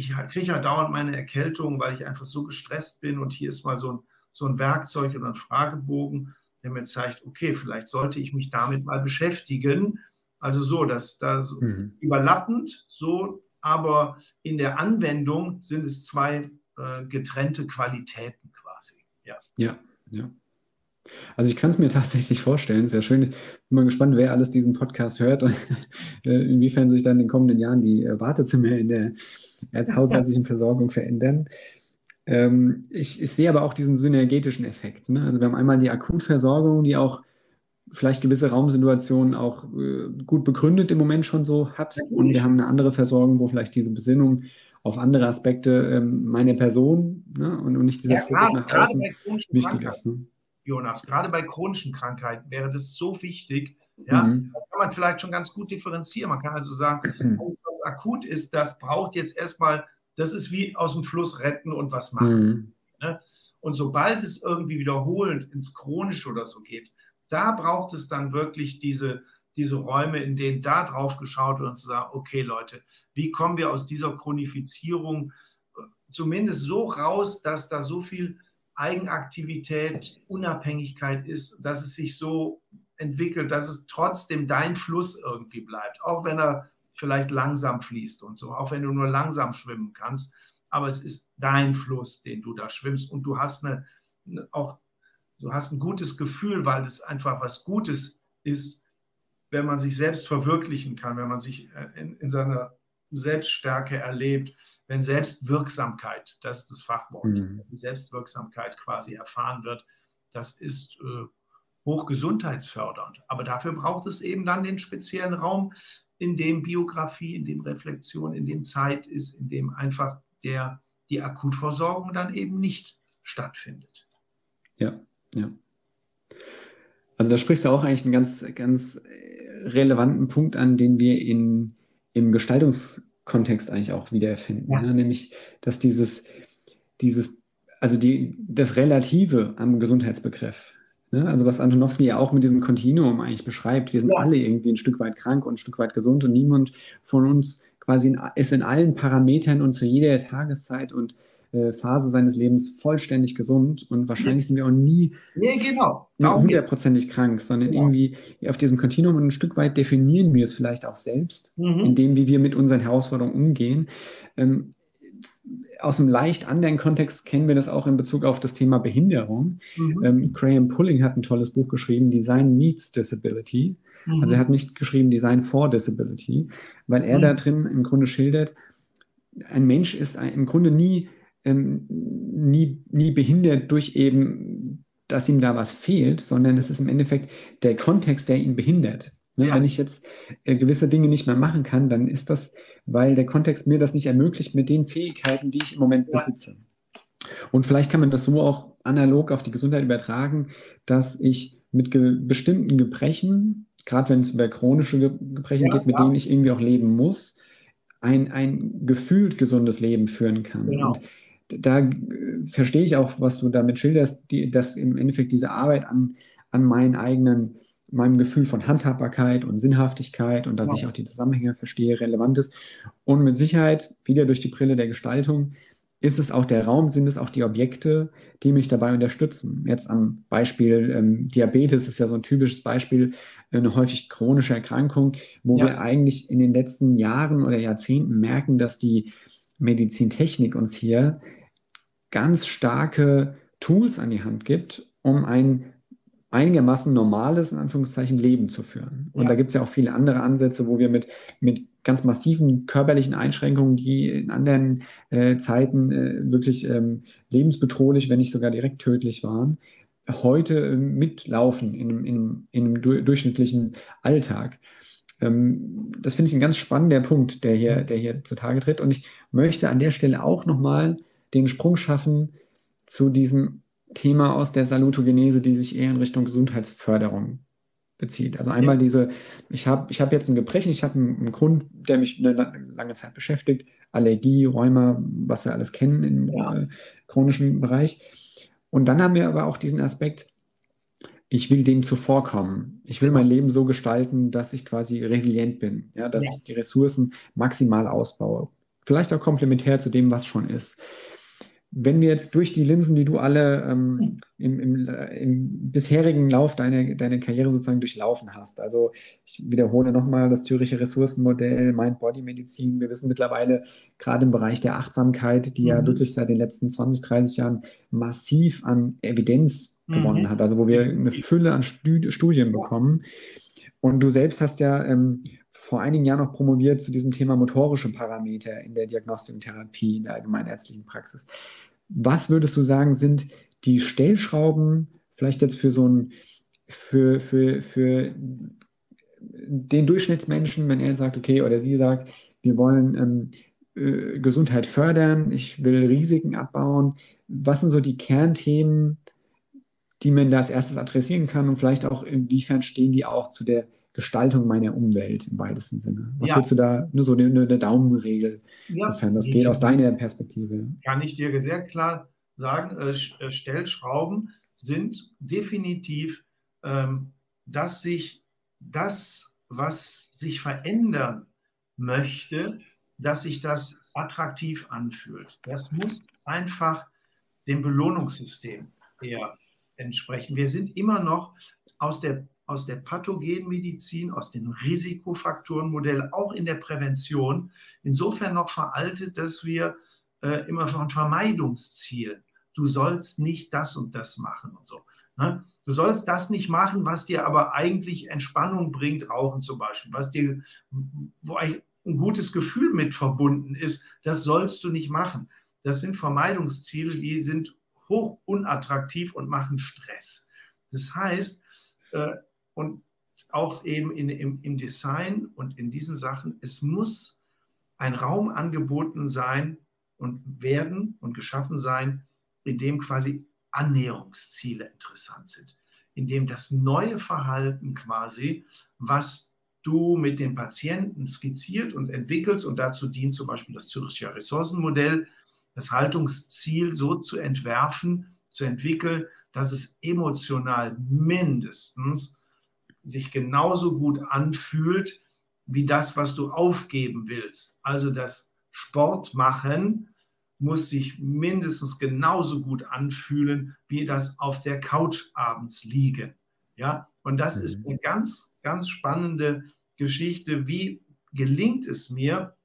ich, kriege ja dauernd meine Erkältung, weil ich einfach so gestresst bin und hier ist mal so ein, so ein Werkzeug oder ein Fragebogen, der mir zeigt, okay, vielleicht sollte ich mich damit mal beschäftigen. Also so, dass da mhm. überlappend, so, aber in der Anwendung sind es zwei äh, getrennte Qualitäten quasi. Ja, ja. ja. Also ich kann es mir tatsächlich vorstellen, ist ja schön. Ich bin mal gespannt, wer alles diesen Podcast hört und äh, inwiefern sich dann in den kommenden Jahren die Wartezimmer in der hausärztlichen Versorgung verändern. Ähm, ich, ich, sehe aber auch diesen synergetischen Effekt. Ne? Also wir haben einmal die Akutversorgung, die auch vielleicht gewisse Raumsituationen auch äh, gut begründet im Moment schon so hat. Und wir haben eine andere Versorgung, wo vielleicht diese Besinnung auf andere Aspekte ähm, meiner Person ne? und, und, nicht dieser ja, Fokus nach außen wichtig ist. Ne? Jonas, gerade bei chronischen Krankheiten wäre das so wichtig. Ja, mhm. da kann man vielleicht schon ganz gut differenzieren. Man kann also sagen, mhm. alles, was akut ist, das braucht jetzt erstmal das ist wie aus dem Fluss retten und was machen. Mhm. Ne? Und sobald es irgendwie wiederholend ins Chronische oder so geht, da braucht es dann wirklich diese, diese Räume, in denen da drauf geschaut wird und zu sagen, okay Leute, wie kommen wir aus dieser Chronifizierung äh, zumindest so raus, dass da so viel Eigenaktivität, Unabhängigkeit ist, dass es sich so entwickelt, dass es trotzdem dein Fluss irgendwie bleibt, auch wenn er vielleicht langsam fließt und so, auch wenn du nur langsam schwimmen kannst. Aber es ist dein Fluss, den du da schwimmst und du hast eine, auch, du hast ein gutes Gefühl, weil es einfach was Gutes ist, wenn man sich selbst verwirklichen kann, wenn man sich äh, in, in seiner Selbststärke erlebt, wenn Selbstwirksamkeit, das ist das Fachwort, mhm. die Selbstwirksamkeit quasi erfahren wird, das ist äh, hochgesundheitsfördernd. Aber dafür braucht es eben dann den speziellen Raum, in dem Biografie, in dem Reflexion, in dem Zeit ist, in dem einfach der, die Akutversorgung dann eben nicht stattfindet. Ja, ja. Also da sprichst du auch eigentlich einen ganz, ganz relevanten Punkt an, den wir in, im Gestaltungskontext eigentlich auch wiederfinden. Ja. Ne? Nämlich, dass dieses, dieses, also die, das Relative am Gesundheitsbegriff, Ne? Also was Antonowski ja auch mit diesem Kontinuum eigentlich beschreibt. Wir sind ja. alle irgendwie ein Stück weit krank und ein Stück weit gesund und niemand von uns quasi in, ist in allen Parametern und zu jeder Tageszeit und äh, Phase seines Lebens vollständig gesund und wahrscheinlich sind wir auch nie nee, genau. hundertprozentig krank, sondern genau. irgendwie auf diesem Kontinuum und ein Stück weit definieren wir es vielleicht auch selbst, mhm. in dem, wie wir mit unseren Herausforderungen umgehen. Ähm, aus einem leicht anderen Kontext kennen wir das auch in Bezug auf das Thema Behinderung. Mhm. Ähm, Graham Pulling hat ein tolles Buch geschrieben, Design Meets Disability. Mhm. Also er hat nicht geschrieben Design for Disability, weil er mhm. da drin im Grunde schildert, ein Mensch ist im Grunde nie, ähm, nie, nie behindert durch eben, dass ihm da was fehlt, sondern es ist im Endeffekt der Kontext, der ihn behindert. Ne? Ja. Wenn ich jetzt äh, gewisse Dinge nicht mehr machen kann, dann ist das weil der Kontext mir das nicht ermöglicht mit den Fähigkeiten, die ich im Moment besitze. Und vielleicht kann man das so auch analog auf die Gesundheit übertragen, dass ich mit ge bestimmten Gebrechen, gerade wenn es über chronische Ge Gebrechen ja, geht, mit ja. denen ich irgendwie auch leben muss, ein, ein gefühlt gesundes Leben führen kann. Genau. Und da äh, verstehe ich auch, was du damit schilderst, die, dass im Endeffekt diese Arbeit an, an meinen eigenen meinem Gefühl von Handhabbarkeit und Sinnhaftigkeit und dass ja. ich auch die Zusammenhänge verstehe, relevant ist. Und mit Sicherheit, wieder durch die Brille der Gestaltung, ist es auch der Raum, sind es auch die Objekte, die mich dabei unterstützen? Jetzt am Beispiel ähm, Diabetes ist ja so ein typisches Beispiel, eine häufig chronische Erkrankung, wo ja. wir eigentlich in den letzten Jahren oder Jahrzehnten merken, dass die Medizintechnik uns hier ganz starke Tools an die Hand gibt, um ein einigermaßen normales, in Anführungszeichen, Leben zu führen. Und ja. da gibt es ja auch viele andere Ansätze, wo wir mit, mit ganz massiven körperlichen Einschränkungen, die in anderen äh, Zeiten äh, wirklich ähm, lebensbedrohlich, wenn nicht sogar direkt tödlich waren, heute äh, mitlaufen in, in, in einem du durchschnittlichen Alltag. Ähm, das finde ich ein ganz spannender Punkt, der hier, der hier zutage tritt. Und ich möchte an der Stelle auch nochmal den Sprung schaffen zu diesem Thema aus der Salutogenese, die sich eher in Richtung Gesundheitsförderung bezieht. Also einmal diese, ich habe ich hab jetzt ein Gebrechen, ich habe einen, einen, Grund, der mich eine lange Zeit beschäftigt, Allergie, Rheuma, was wir alles kennen im ja. äh, chronischen Bereich. Und dann haben wir aber auch diesen Aspekt, ich will dem zuvorkommen. Ich will mein Leben so gestalten, dass ich quasi resilient bin, ja, dass ja. ich die Ressourcen maximal ausbaue. Vielleicht auch komplementär zu dem, was schon ist wenn wir jetzt durch die Linsen, die du alle ähm, im, im, im, bisherigen Lauf deiner deine Karriere sozusagen durchlaufen hast, also ich wiederhole nochmal das Züricher Ressourcenmodell, Mind-Body-Medizin, wir wissen mittlerweile gerade im Bereich der Achtsamkeit, die mhm. ja wirklich seit den letzten 20, 30 Jahren massiv an Evidenz mhm. gewonnen hat, also wo wir eine Fülle an Studien bekommen. Und du selbst hast ja ähm, vor einigen Jahren noch promoviert zu diesem Thema motorische Parameter in der Diagnostik und Therapie in der allgemeinärztlichen Praxis. Was würdest du sagen, sind die Stellschrauben, vielleicht jetzt für so ein, für, für, für den Durchschnittsmenschen, wenn er sagt, okay, oder sie sagt, wir wollen ähm, äh, Gesundheit fördern, ich will Risiken abbauen. Was sind so die Kernthemen, die man da als erstes adressieren kann und vielleicht auch inwiefern stehen die auch zu der Gestaltung meiner Umwelt im weitesten Sinne. Was ja. würdest du da, nur so eine, eine Daumenregel, ja. sofern das geht, aus deiner Perspektive? Kann ich dir sehr klar sagen, äh, äh, Stellschrauben sind definitiv, ähm, dass sich das, was sich verändern möchte, dass sich das attraktiv anfühlt. Das muss einfach dem Belohnungssystem eher entsprechen. Wir sind immer noch aus der aus der Pathogenmedizin, aus dem Risikofaktorenmodell, auch in der Prävention, insofern noch veraltet, dass wir äh, immer von Vermeidungszielen, du sollst nicht das und das machen und so. Ne? Du sollst das nicht machen, was dir aber eigentlich Entspannung bringt, Rauchen zum Beispiel, was dir, wo ein gutes Gefühl mit verbunden ist, das sollst du nicht machen. Das sind Vermeidungsziele, die sind hoch unattraktiv und machen Stress. Das heißt, äh, und auch eben in, im, im Design und in diesen Sachen, es muss ein Raum angeboten sein und werden und geschaffen sein, in dem quasi Annäherungsziele interessant sind, in dem das neue Verhalten quasi, was du mit dem Patienten skizziert und entwickelst, und dazu dient zum Beispiel das Züricher Ressourcenmodell, das Haltungsziel so zu entwerfen, zu entwickeln, dass es emotional mindestens sich genauso gut anfühlt wie das, was du aufgeben willst. Also das Sport machen muss sich mindestens genauso gut anfühlen wie das auf der Couch abends liegen. Ja, und das mhm. ist eine ganz, ganz spannende Geschichte. Wie gelingt es mir,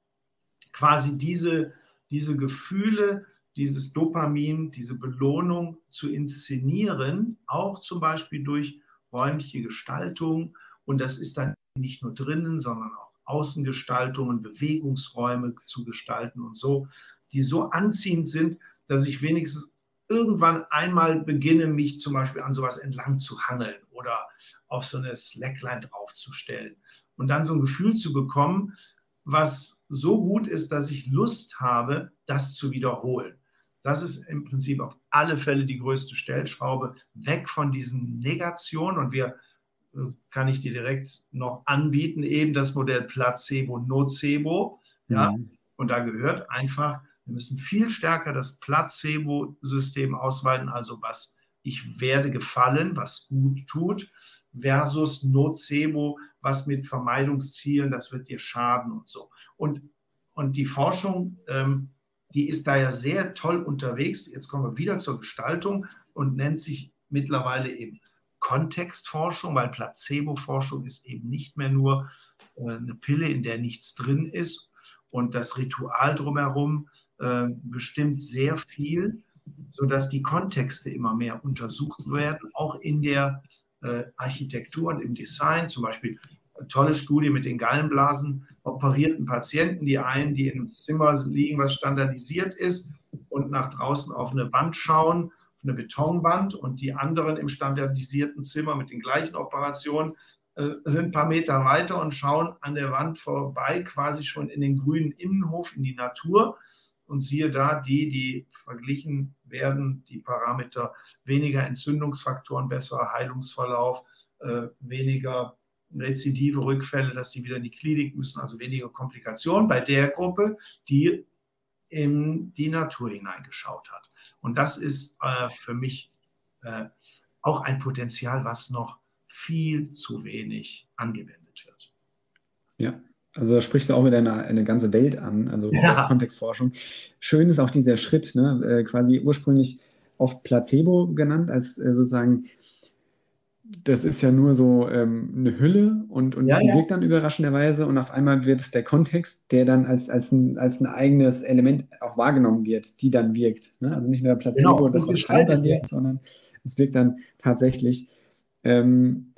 quasi diese, diese Gefühle, dieses Dopamin, diese Belohnung zu inszenieren, auch zum Beispiel durch räumliche Gestaltung. Und das ist dann nicht nur drinnen, sondern auch Außengestaltungen, Bewegungsräume zu gestalten und so, die so anziehend sind, dass ich wenigstens irgendwann einmal beginne, mich zum Beispiel an sowas entlang zu hangeln oder auf so eine Slackline draufzustellen und dann so ein Gefühl zu bekommen, was so gut ist, dass ich Lust habe, das zu wiederholen. Das ist im Prinzip auf alle Fälle die größte Stellschraube, weg von diesen Negationen. Und wir äh, kann ich dir direkt noch anbieten, eben das Modell Placebo-Nocebo. Ja, mhm. und da gehört einfach, wir müssen viel stärker das Placebo-System ausweiten, also was ich werde gefallen, was gut tut, versus Nocebo, was mit Vermeidungszielen, das wird dir schaden und so. Und, und die Forschung ähm, die ist da ja sehr toll unterwegs. Jetzt kommen wir wieder zur Gestaltung und nennt sich mittlerweile eben Kontextforschung, weil Placebo-Forschung ist eben nicht mehr nur äh, eine Pille, in der nichts drin ist und das Ritual drumherum äh, bestimmt sehr viel, sodass die Kontexte immer mehr untersucht werden, auch in der äh, Architektur und im Design. Zum Beispiel eine tolle Studie mit den Gallenblasen operierten Patienten, die einen, die einem Zimmer liegen, was standardisiert ist und nach draußen auf eine Wand schauen, auf eine Betonwand und die anderen im standardisierten Zimmer mit den gleichen Operationen äh, sind ein paar Meter weiter und schauen an der Wand vorbei, quasi schon in den grünen Innenhof, in die Natur. Und siehe da, die, die verglichen werden, die Parameter weniger Entzündungsfaktoren, besserer Heilungsverlauf, äh, weniger rezidive Rückfälle, dass sie wieder in die Klinik müssen, also weniger Komplikationen bei der Gruppe, die in die Natur hineingeschaut hat. Und das ist äh, für mich äh, auch ein Potenzial, was noch viel zu wenig angewendet wird. Ja, also da sprichst du auch wieder eine, eine ganze Welt an, also ja. Kontextforschung. Schön ist auch dieser Schritt, ne, äh, quasi ursprünglich oft Placebo genannt, als äh, sozusagen das ist ja nur so ähm, eine Hülle und, und ja, die ja. wirkt dann überraschenderweise und auf einmal wird es der Kontext, der dann als, als, ein, als ein eigenes Element auch wahrgenommen wird, die dann wirkt. Ne? Also nicht nur der Placebo, genau, das was schreibt wirkt, sondern es wirkt dann tatsächlich. Ähm,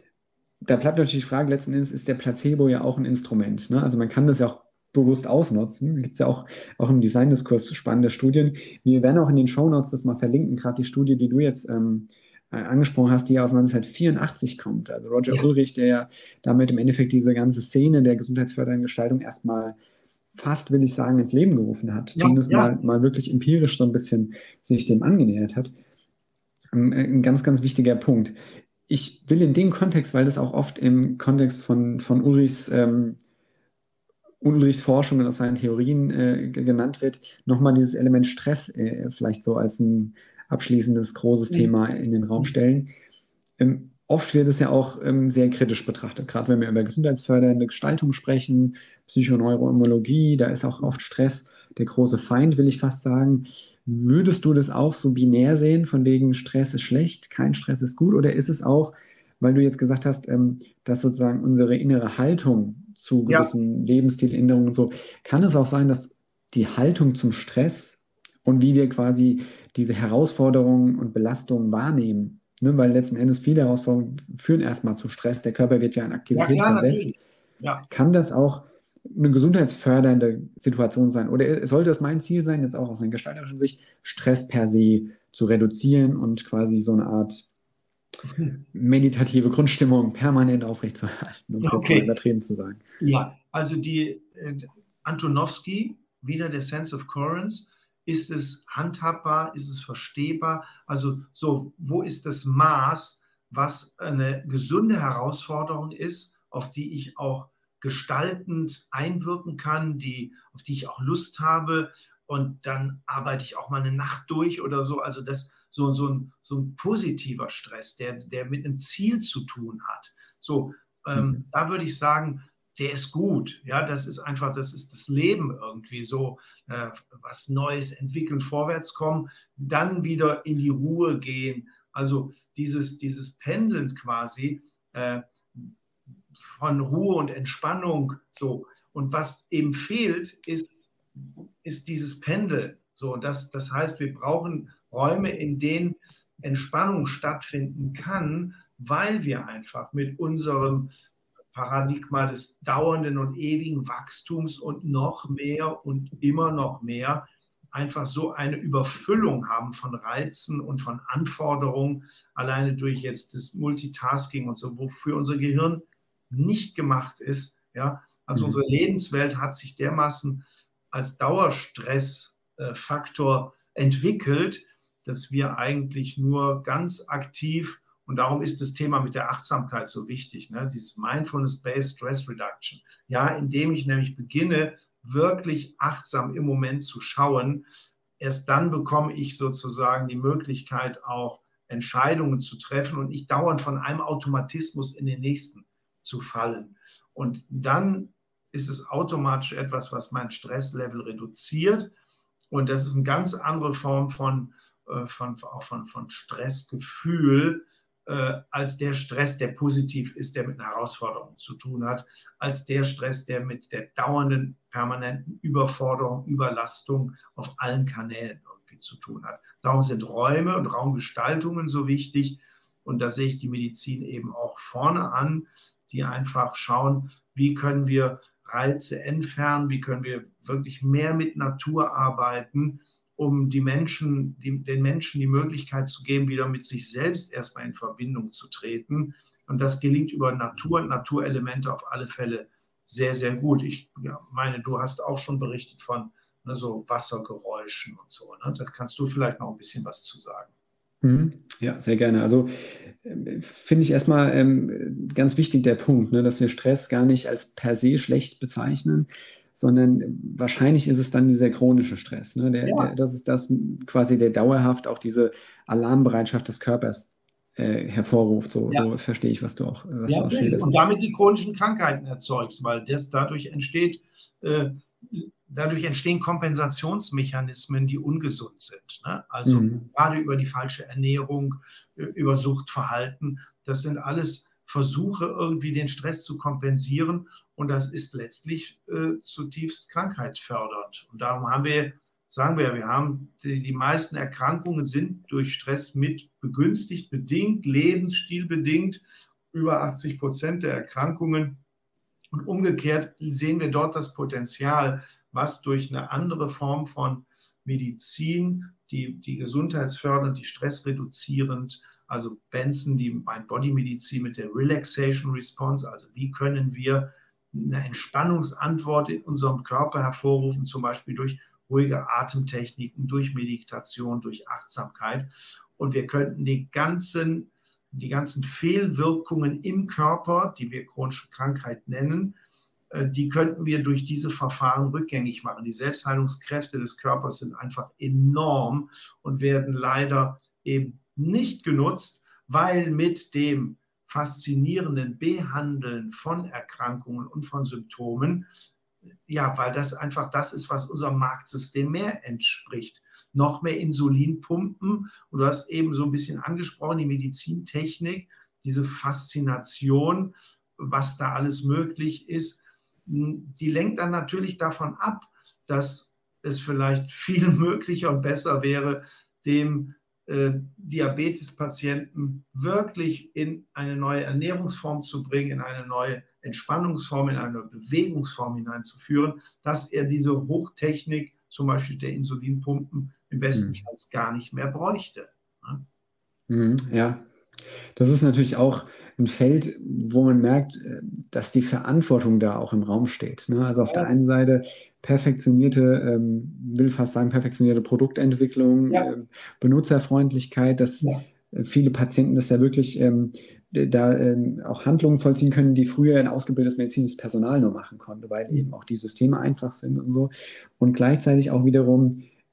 da bleibt natürlich die Frage, letzten Endes ist der Placebo ja auch ein Instrument. Ne? Also man kann das ja auch bewusst ausnutzen. Da gibt es ja auch, auch im Designdiskurs spannende Studien. Wir werden auch in den Shownotes das mal verlinken, gerade die Studie, die du jetzt ähm, äh, angesprochen hast, die ja aus 1984 kommt. Also Roger ja. Ulrich, der ja damit im Endeffekt diese ganze Szene der gesundheitsfördernden Gestaltung erstmal fast, will ich sagen, ins Leben gerufen hat. Ja, Zumindest ja. Mal, mal wirklich empirisch so ein bisschen sich dem angenähert hat. Ähm, äh, ein ganz, ganz wichtiger Punkt. Ich will in dem Kontext, weil das auch oft im Kontext von, von Ulrichs ähm, Ulrichs Forschung und aus seinen Theorien äh, genannt wird, nochmal dieses Element Stress äh, vielleicht so als ein, abschließendes großes mhm. Thema in den Raum stellen. Ähm, oft wird es ja auch ähm, sehr kritisch betrachtet, gerade wenn wir über gesundheitsfördernde Gestaltung sprechen, Psychoneuroimmunologie, da ist auch oft Stress der große Feind, will ich fast sagen. Würdest du das auch so binär sehen, von wegen Stress ist schlecht, kein Stress ist gut? Oder ist es auch, weil du jetzt gesagt hast, ähm, dass sozusagen unsere innere Haltung zu gewissen ja. Lebensstiländerungen und so, kann es auch sein, dass die Haltung zum Stress und wie wir quasi diese Herausforderungen und Belastungen wahrnehmen. Ne? Weil letzten Endes viele Herausforderungen führen erstmal zu Stress. Der Körper wird ja in Aktivität ja, klar, versetzt. Ja. Kann das auch eine gesundheitsfördernde Situation sein? Oder sollte es mein Ziel sein, jetzt auch aus einer gestalterischen Sicht, Stress per se zu reduzieren und quasi so eine Art meditative Grundstimmung permanent aufrechtzuerhalten, um es okay. jetzt mal übertrieben zu sagen? Ja, also die äh, Antonowski, wieder der Sense of Currents, ist es handhabbar? Ist es verstehbar? Also so, wo ist das Maß, was eine gesunde Herausforderung ist, auf die ich auch gestaltend einwirken kann, die, auf die ich auch Lust habe und dann arbeite ich auch mal eine Nacht durch oder so. Also das so, so, ein, so ein positiver Stress, der, der mit einem Ziel zu tun hat. So, ähm, mhm. da würde ich sagen, der ist gut. Ja, das ist einfach, das ist das Leben irgendwie so, äh, was Neues entwickeln, vorwärts kommen, dann wieder in die Ruhe gehen. Also dieses, dieses Pendeln quasi äh, von Ruhe und Entspannung so. Und was eben fehlt, ist, ist dieses Pendeln. So, das, das heißt, wir brauchen Räume, in denen Entspannung stattfinden kann, weil wir einfach mit unserem Paradigma des dauernden und ewigen Wachstums und noch mehr und immer noch mehr einfach so eine Überfüllung haben von Reizen und von Anforderungen, alleine durch jetzt das Multitasking und so, wofür unser Gehirn nicht gemacht ist. Ja, also mhm. unsere Lebenswelt hat sich dermaßen als Dauerstressfaktor entwickelt, dass wir eigentlich nur ganz aktiv und darum ist das Thema mit der Achtsamkeit so wichtig, ne? dieses Mindfulness-Based Stress Reduction. Ja, indem ich nämlich beginne, wirklich achtsam im Moment zu schauen, erst dann bekomme ich sozusagen die Möglichkeit, auch Entscheidungen zu treffen und nicht dauernd von einem Automatismus in den nächsten zu fallen. Und dann ist es automatisch etwas, was mein Stresslevel reduziert Und das ist eine ganz andere Form von, äh, von, auch von, von Stressgefühl, äh, als der Stress, der positiv ist, der mit einer Herausforderung zu tun hat, als der Stress, der mit der dauernden, permanenten Überforderung, Überlastung auf allen Kanälen irgendwie zu tun hat. Darum sind Räume und Raumgestaltungen so wichtig. Und da sehe ich die Medizin eben auch vorne an, die einfach schauen, wie können wir Reize entfernen, wie können wir wirklich mehr mit Natur arbeiten, um die Menschen, die, den Menschen die Möglichkeit zu geben, wieder mit sich selbst erstmal in Verbindung zu treten. Und das gelingt über Natur, Naturelemente auf alle Fälle sehr, sehr gut. Ich ja, meine, du hast auch schon berichtet von ne, so Wassergeräuschen und so. Ne? Da kannst du vielleicht noch ein bisschen was zu sagen. Mhm. Ja, sehr gerne. Also äh, finde ich erstmal ähm, ganz wichtig der Punkt, ne, dass wir Stress gar nicht als per se schlecht bezeichnen, sondern wahrscheinlich ist es dann dieser chronische Stress. Ne? Der, ja. der, das ist das quasi, der dauerhaft auch diese Alarmbereitschaft des Körpers äh, hervorruft. So, ja. so, verstehe ich, was du auch, was ja, du auch schilderst. Und damit die chronischen Krankheiten erzeugst, weil das dadurch entsteht, äh, dadurch entstehen Kompensationsmechanismen, die ungesund sind. Ne? Also mhm. gerade über die falsche Ernährung, äh, über Suchtverhalten. Das sind alles Versuche, irgendwie den Stress zu kompensieren. Und das ist letztlich äh, zutiefst krankheitsfördernd. Und darum haben wir, sagen wir, wir haben die, die meisten Erkrankungen sind durch Stress mit begünstigt, bedingt, lebensstilbedingt. Über 80 Prozent der Erkrankungen und umgekehrt sehen wir dort das Potenzial, was durch eine andere Form von Medizin, die, die gesundheitsfördernd, die stressreduzierend, also Benson, die Mind-Body-Medizin mit der Relaxation Response, also wie können wir eine Entspannungsantwort in unserem Körper hervorrufen, zum Beispiel durch ruhige Atemtechniken, durch Meditation, durch Achtsamkeit. Und wir könnten die ganzen, die ganzen Fehlwirkungen im Körper, die wir chronische Krankheit nennen, äh, die könnten wir durch diese Verfahren rückgängig machen. Die Selbstheilungskräfte des Körpers sind einfach enorm und werden leider eben nicht genutzt, weil mit dem faszinierenden Behandeln von Erkrankungen und von Symptomen, ja, weil das einfach das ist, was unserem Marktsystem mehr entspricht. Noch mehr Insulin pumpen. Und du hast eben so ein bisschen angesprochen, die Medizintechnik, diese Faszination, was da alles möglich ist die lenkt dann natürlich davon ab, dass es vielleicht viel möglicher und besser wäre, dem äh, Diabetespatienten wirklich in eine neue Ernährungsform zu bringen, in eine neue Entspannungsform, in eine Bewegungsform hineinzuführen, dass er diese Hochtechnik, zum Beispiel der Insulinpumpen, im besten mhm. Fall gar nicht mehr bräuchte. Ne? Mhm, ja, das ist natürlich auch ein Feld, wo man merkt, äh, dass die Verantwortung da auch im Raum steht. Ne? Also auf der einen Seite perfektionierte, ähm, will fast sagen, perfektionierte Produktentwicklung, ja. äh, Benutzerfreundlichkeit, dass ja. viele Patienten das ja wirklich ähm, da ähm, auch Handlungen vollziehen können, die früher ein ausgebildetes medizinisches Personal nur machen konnte, weil mhm. eben auch die Systeme einfach sind und so. Und gleichzeitig auch wiederum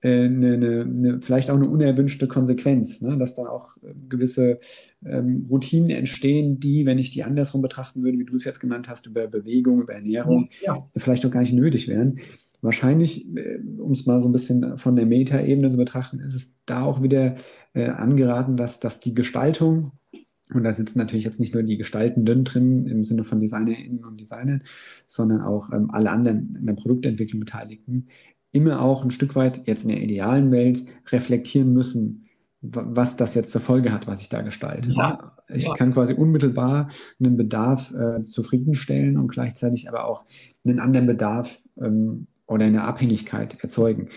eine, eine, eine, vielleicht auch eine unerwünschte Konsequenz, ne? dass dann auch äh, gewisse ähm, Routinen entstehen, die, wenn ich die andersrum betrachten würde, wie du es jetzt genannt hast, über Bewegung, über Ernährung, ja. vielleicht auch gar nicht nötig wären. Wahrscheinlich, äh, um es mal so ein bisschen von der Meta-Ebene zu betrachten, ist es da auch wieder äh, angeraten, dass, dass die Gestaltung, und da sitzen natürlich jetzt nicht nur die Gestaltenden drin im Sinne von DesignerInnen und Designern, sondern auch ähm, alle anderen in der Produktentwicklung Beteiligten, immer auch ein Stück weit jetzt in der idealen Welt reflektieren müssen, was das jetzt zur Folge hat, was ich da gestalte. Ja, ich ja. kann quasi unmittelbar einen Bedarf äh, zufriedenstellen und gleichzeitig aber auch einen anderen Bedarf ähm, oder eine Abhängigkeit erzeugen.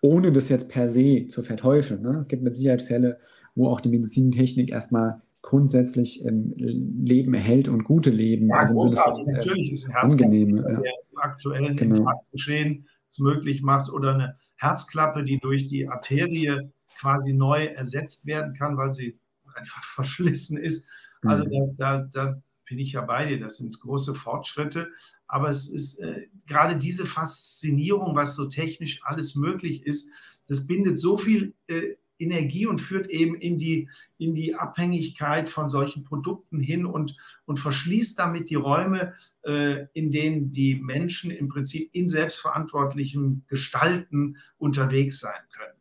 Ohne das jetzt per se zu verteufeln. Ne? Es gibt mit Sicherheit Fälle, wo auch die Medizintechnik erstmal grundsätzlich ähm, Leben erhält und gute Leben. Ja, also. Von, äh, Natürlich ist ein angenehme, ja. aktuellen genau. Infarktgeschehen es möglich macht oder eine Herzklappe, die durch die Arterie quasi neu ersetzt werden kann, weil sie einfach verschlissen ist. Also mhm. da, da, bin ich ja bei dir. Das sind große Fortschritte. Aber es ist äh, gerade diese Faszinierung, was so technisch alles möglich ist, das bindet so viel äh, Energie und führt eben in die, in die Abhängigkeit von solchen Produkten hin und, und verschließt damit die Räume, äh, in denen die Menschen im Prinzip in selbstverantwortlichem Gestalten unterwegs sein können.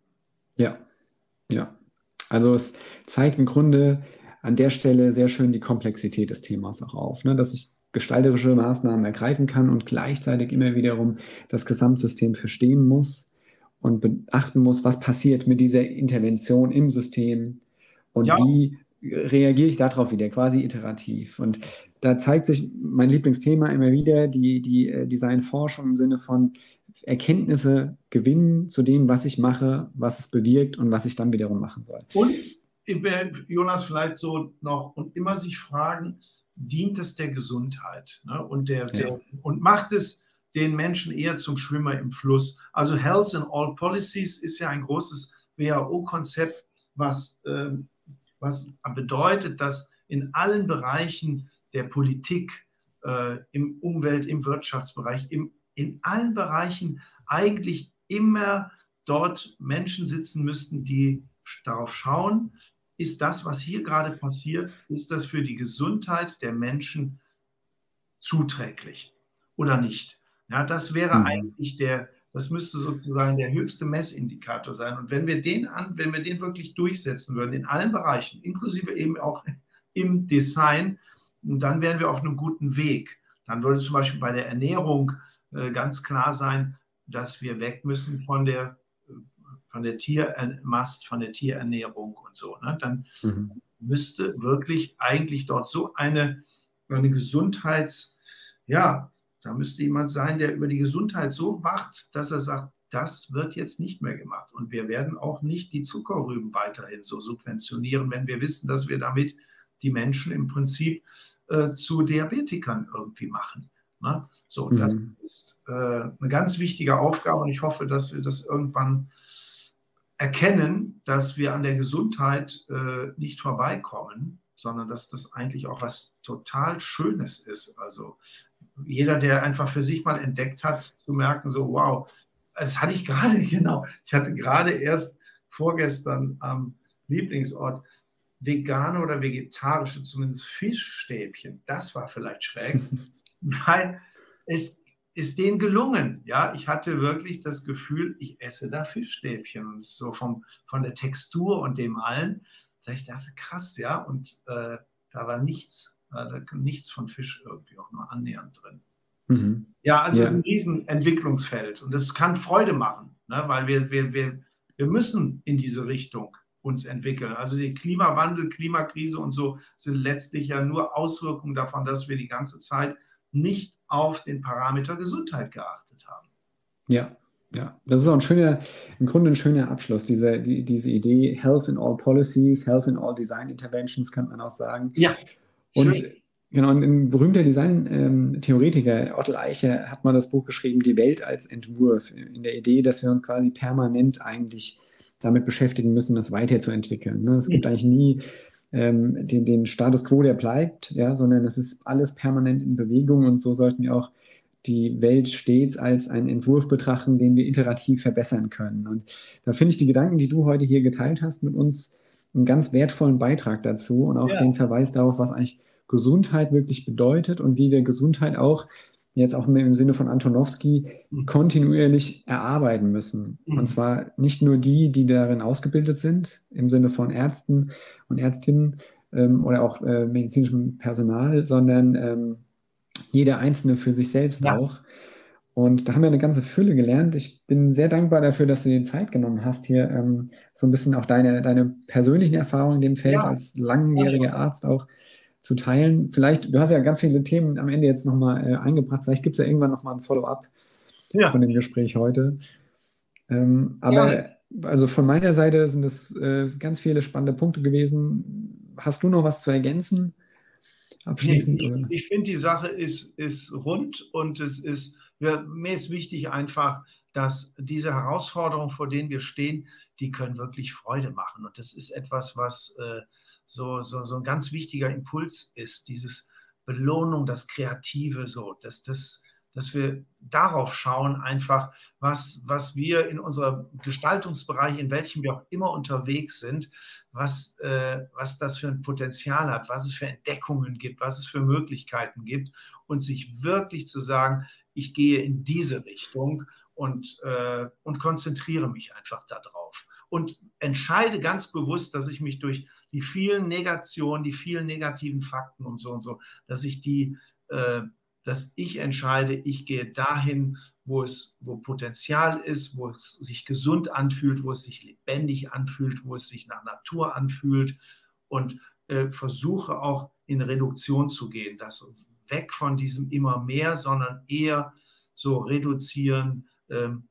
Ja, ja. Also es zeigt im Grunde an der Stelle sehr schön die Komplexität des Themas auch auf, ne? dass ich gestalterische Maßnahmen ergreifen kann und gleichzeitig immer wiederum das Gesamtsystem verstehen muss und beachten muss, was passiert mit dieser Intervention im System und ja. wie reagiere ich darauf wieder, quasi iterativ. Und da zeigt sich mein Lieblingsthema immer wieder, die, die äh, Designforschung im Sinne von Erkenntnisse gewinnen zu dem, was ich mache, was es bewirkt und was ich dann wiederum machen soll. Und Jonas vielleicht so noch und immer sich fragen, dient es der Gesundheit ne? und, der, ja. der, und macht es den Menschen eher zum Schwimmer im Fluss. Also Health in All Policies ist ja ein großes WHO-Konzept, was, äh, was bedeutet, dass in allen Bereichen der Politik, äh, im Umwelt-, im Wirtschaftsbereich, im, in allen Bereichen eigentlich immer dort Menschen sitzen müssten, die darauf schauen, ist das, was hier gerade passiert, ist das für die Gesundheit der Menschen zuträglich oder nicht? Ja, das wäre mhm. eigentlich der, das müsste sozusagen der höchste Messindikator sein. Und wenn wir den an, wenn wir den wirklich durchsetzen würden, in allen Bereichen, inklusive eben auch im Design, dann wären wir auf einem guten Weg. Dann würde zum Beispiel bei der Ernährung äh, ganz klar sein, dass wir weg müssen von der, von der Tiermast, von der Tierernährung und so. Ne? Dann mhm. müsste wirklich eigentlich dort so eine, eine Gesundheits, ja, da müsste jemand sein, der über die Gesundheit so wacht, dass er sagt, das wird jetzt nicht mehr gemacht. Und wir werden auch nicht die Zuckerrüben weiterhin so subventionieren, wenn wir wissen, dass wir damit die Menschen im Prinzip äh, zu Diabetikern irgendwie machen. Ne? So, mhm. das ist äh, eine ganz wichtige Aufgabe und ich hoffe, dass wir das irgendwann erkennen, dass wir an der Gesundheit äh, nicht vorbeikommen, sondern dass das eigentlich auch was total Schönes ist. Also jeder, der einfach für sich mal entdeckt hat, zu merken, so, wow, das hatte ich gerade, genau. Ich hatte gerade erst vorgestern am Lieblingsort vegane oder vegetarische, zumindest Fischstäbchen. Das war vielleicht schräg, weil es ist denen gelungen. Ja, ich hatte wirklich das Gefühl, ich esse da Fischstäbchen und so vom, von der Textur und dem allen. Da ich dachte, krass, ja, und äh, da war nichts da kommt nichts von Fisch irgendwie auch nur annähernd drin. Mhm. Ja, also ja. es ist ein Riesenentwicklungsfeld und das kann Freude machen, ne? weil wir, wir, wir, wir müssen in diese Richtung uns entwickeln. Also der Klimawandel, Klimakrise und so sind letztlich ja nur Auswirkungen davon, dass wir die ganze Zeit nicht auf den Parameter Gesundheit geachtet haben. Ja, ja, das ist auch ein schöner, im Grunde ein schöner Abschluss, diese, die, diese Idee Health in all Policies, Health in all Design Interventions, kann man auch sagen. Ja. Und Schön. genau, ein berühmter Design-Theoretiker, ähm, Otto Eicher, hat mal das Buch geschrieben, Die Welt als Entwurf, in der Idee, dass wir uns quasi permanent eigentlich damit beschäftigen müssen, das weiterzuentwickeln. Ne? Es gibt eigentlich nie ähm, den, den Status quo, der bleibt, ja, sondern es ist alles permanent in Bewegung und so sollten wir auch die Welt stets als einen Entwurf betrachten, den wir iterativ verbessern können. Und da finde ich die Gedanken, die du heute hier geteilt hast mit uns, einen ganz wertvollen Beitrag dazu und auch ja. den Verweis darauf, was eigentlich Gesundheit wirklich bedeutet und wie wir Gesundheit auch jetzt auch im Sinne von Antonowski mhm. kontinuierlich erarbeiten müssen. Mhm. Und zwar nicht nur die, die darin ausgebildet sind, im Sinne von Ärzten und Ärztinnen ähm, oder auch äh, medizinischem Personal, sondern ähm, jeder Einzelne für sich selbst ja. auch. Und da haben wir eine ganze Fülle gelernt. Ich bin sehr dankbar dafür, dass du dir Zeit genommen hast, hier ähm, so ein bisschen auch deine, deine persönlichen Erfahrungen in dem Feld ja. als langjähriger Arzt auch zu teilen. Vielleicht, du hast ja ganz viele Themen am Ende jetzt nochmal äh, eingebracht. Vielleicht gibt es ja irgendwann nochmal ein Follow-up ja. von dem Gespräch heute. Ähm, aber ja. also von meiner Seite sind es äh, ganz viele spannende Punkte gewesen. Hast du noch was zu ergänzen? Abschließend? Nee, ich, ich finde, die Sache ist, ist rund und es ist wir, mir ist wichtig einfach, dass diese Herausforderungen, vor denen wir stehen, die können wirklich Freude machen. Und das ist etwas, was äh, so, so, so ein ganz wichtiger Impuls ist, dieses Belohnung, das Kreative, so, das, das, dass wir darauf schauen, einfach, was, was wir in unserem Gestaltungsbereich, in welchem wir auch immer unterwegs sind, was, äh, was das für ein Potenzial hat, was es für Entdeckungen gibt, was es für Möglichkeiten gibt und sich wirklich zu sagen, ich gehe in diese Richtung und, äh, und konzentriere mich einfach darauf. Und entscheide ganz bewusst, dass ich mich durch die vielen Negationen, die vielen negativen Fakten und so und so, dass ich die äh, dass ich entscheide, ich gehe dahin, wo es, wo Potenzial ist, wo es sich gesund anfühlt, wo es sich lebendig anfühlt, wo es sich nach Natur anfühlt und äh, versuche auch in Reduktion zu gehen, das weg von diesem immer mehr, sondern eher so reduzieren, ähm,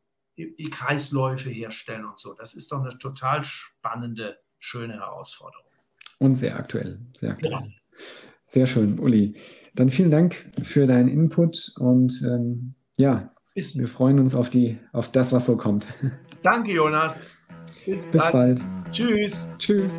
Kreisläufe herstellen und so. Das ist doch eine total spannende, schöne Herausforderung. Und sehr aktuell, sehr aktuell. Ja. Sehr schön, Uli. Dann vielen Dank für deinen Input und ähm, ja, Bis wir freuen uns auf, die, auf das, was so kommt. Danke, Jonas. Bis, Bis bald. Tschüss. Tschüss.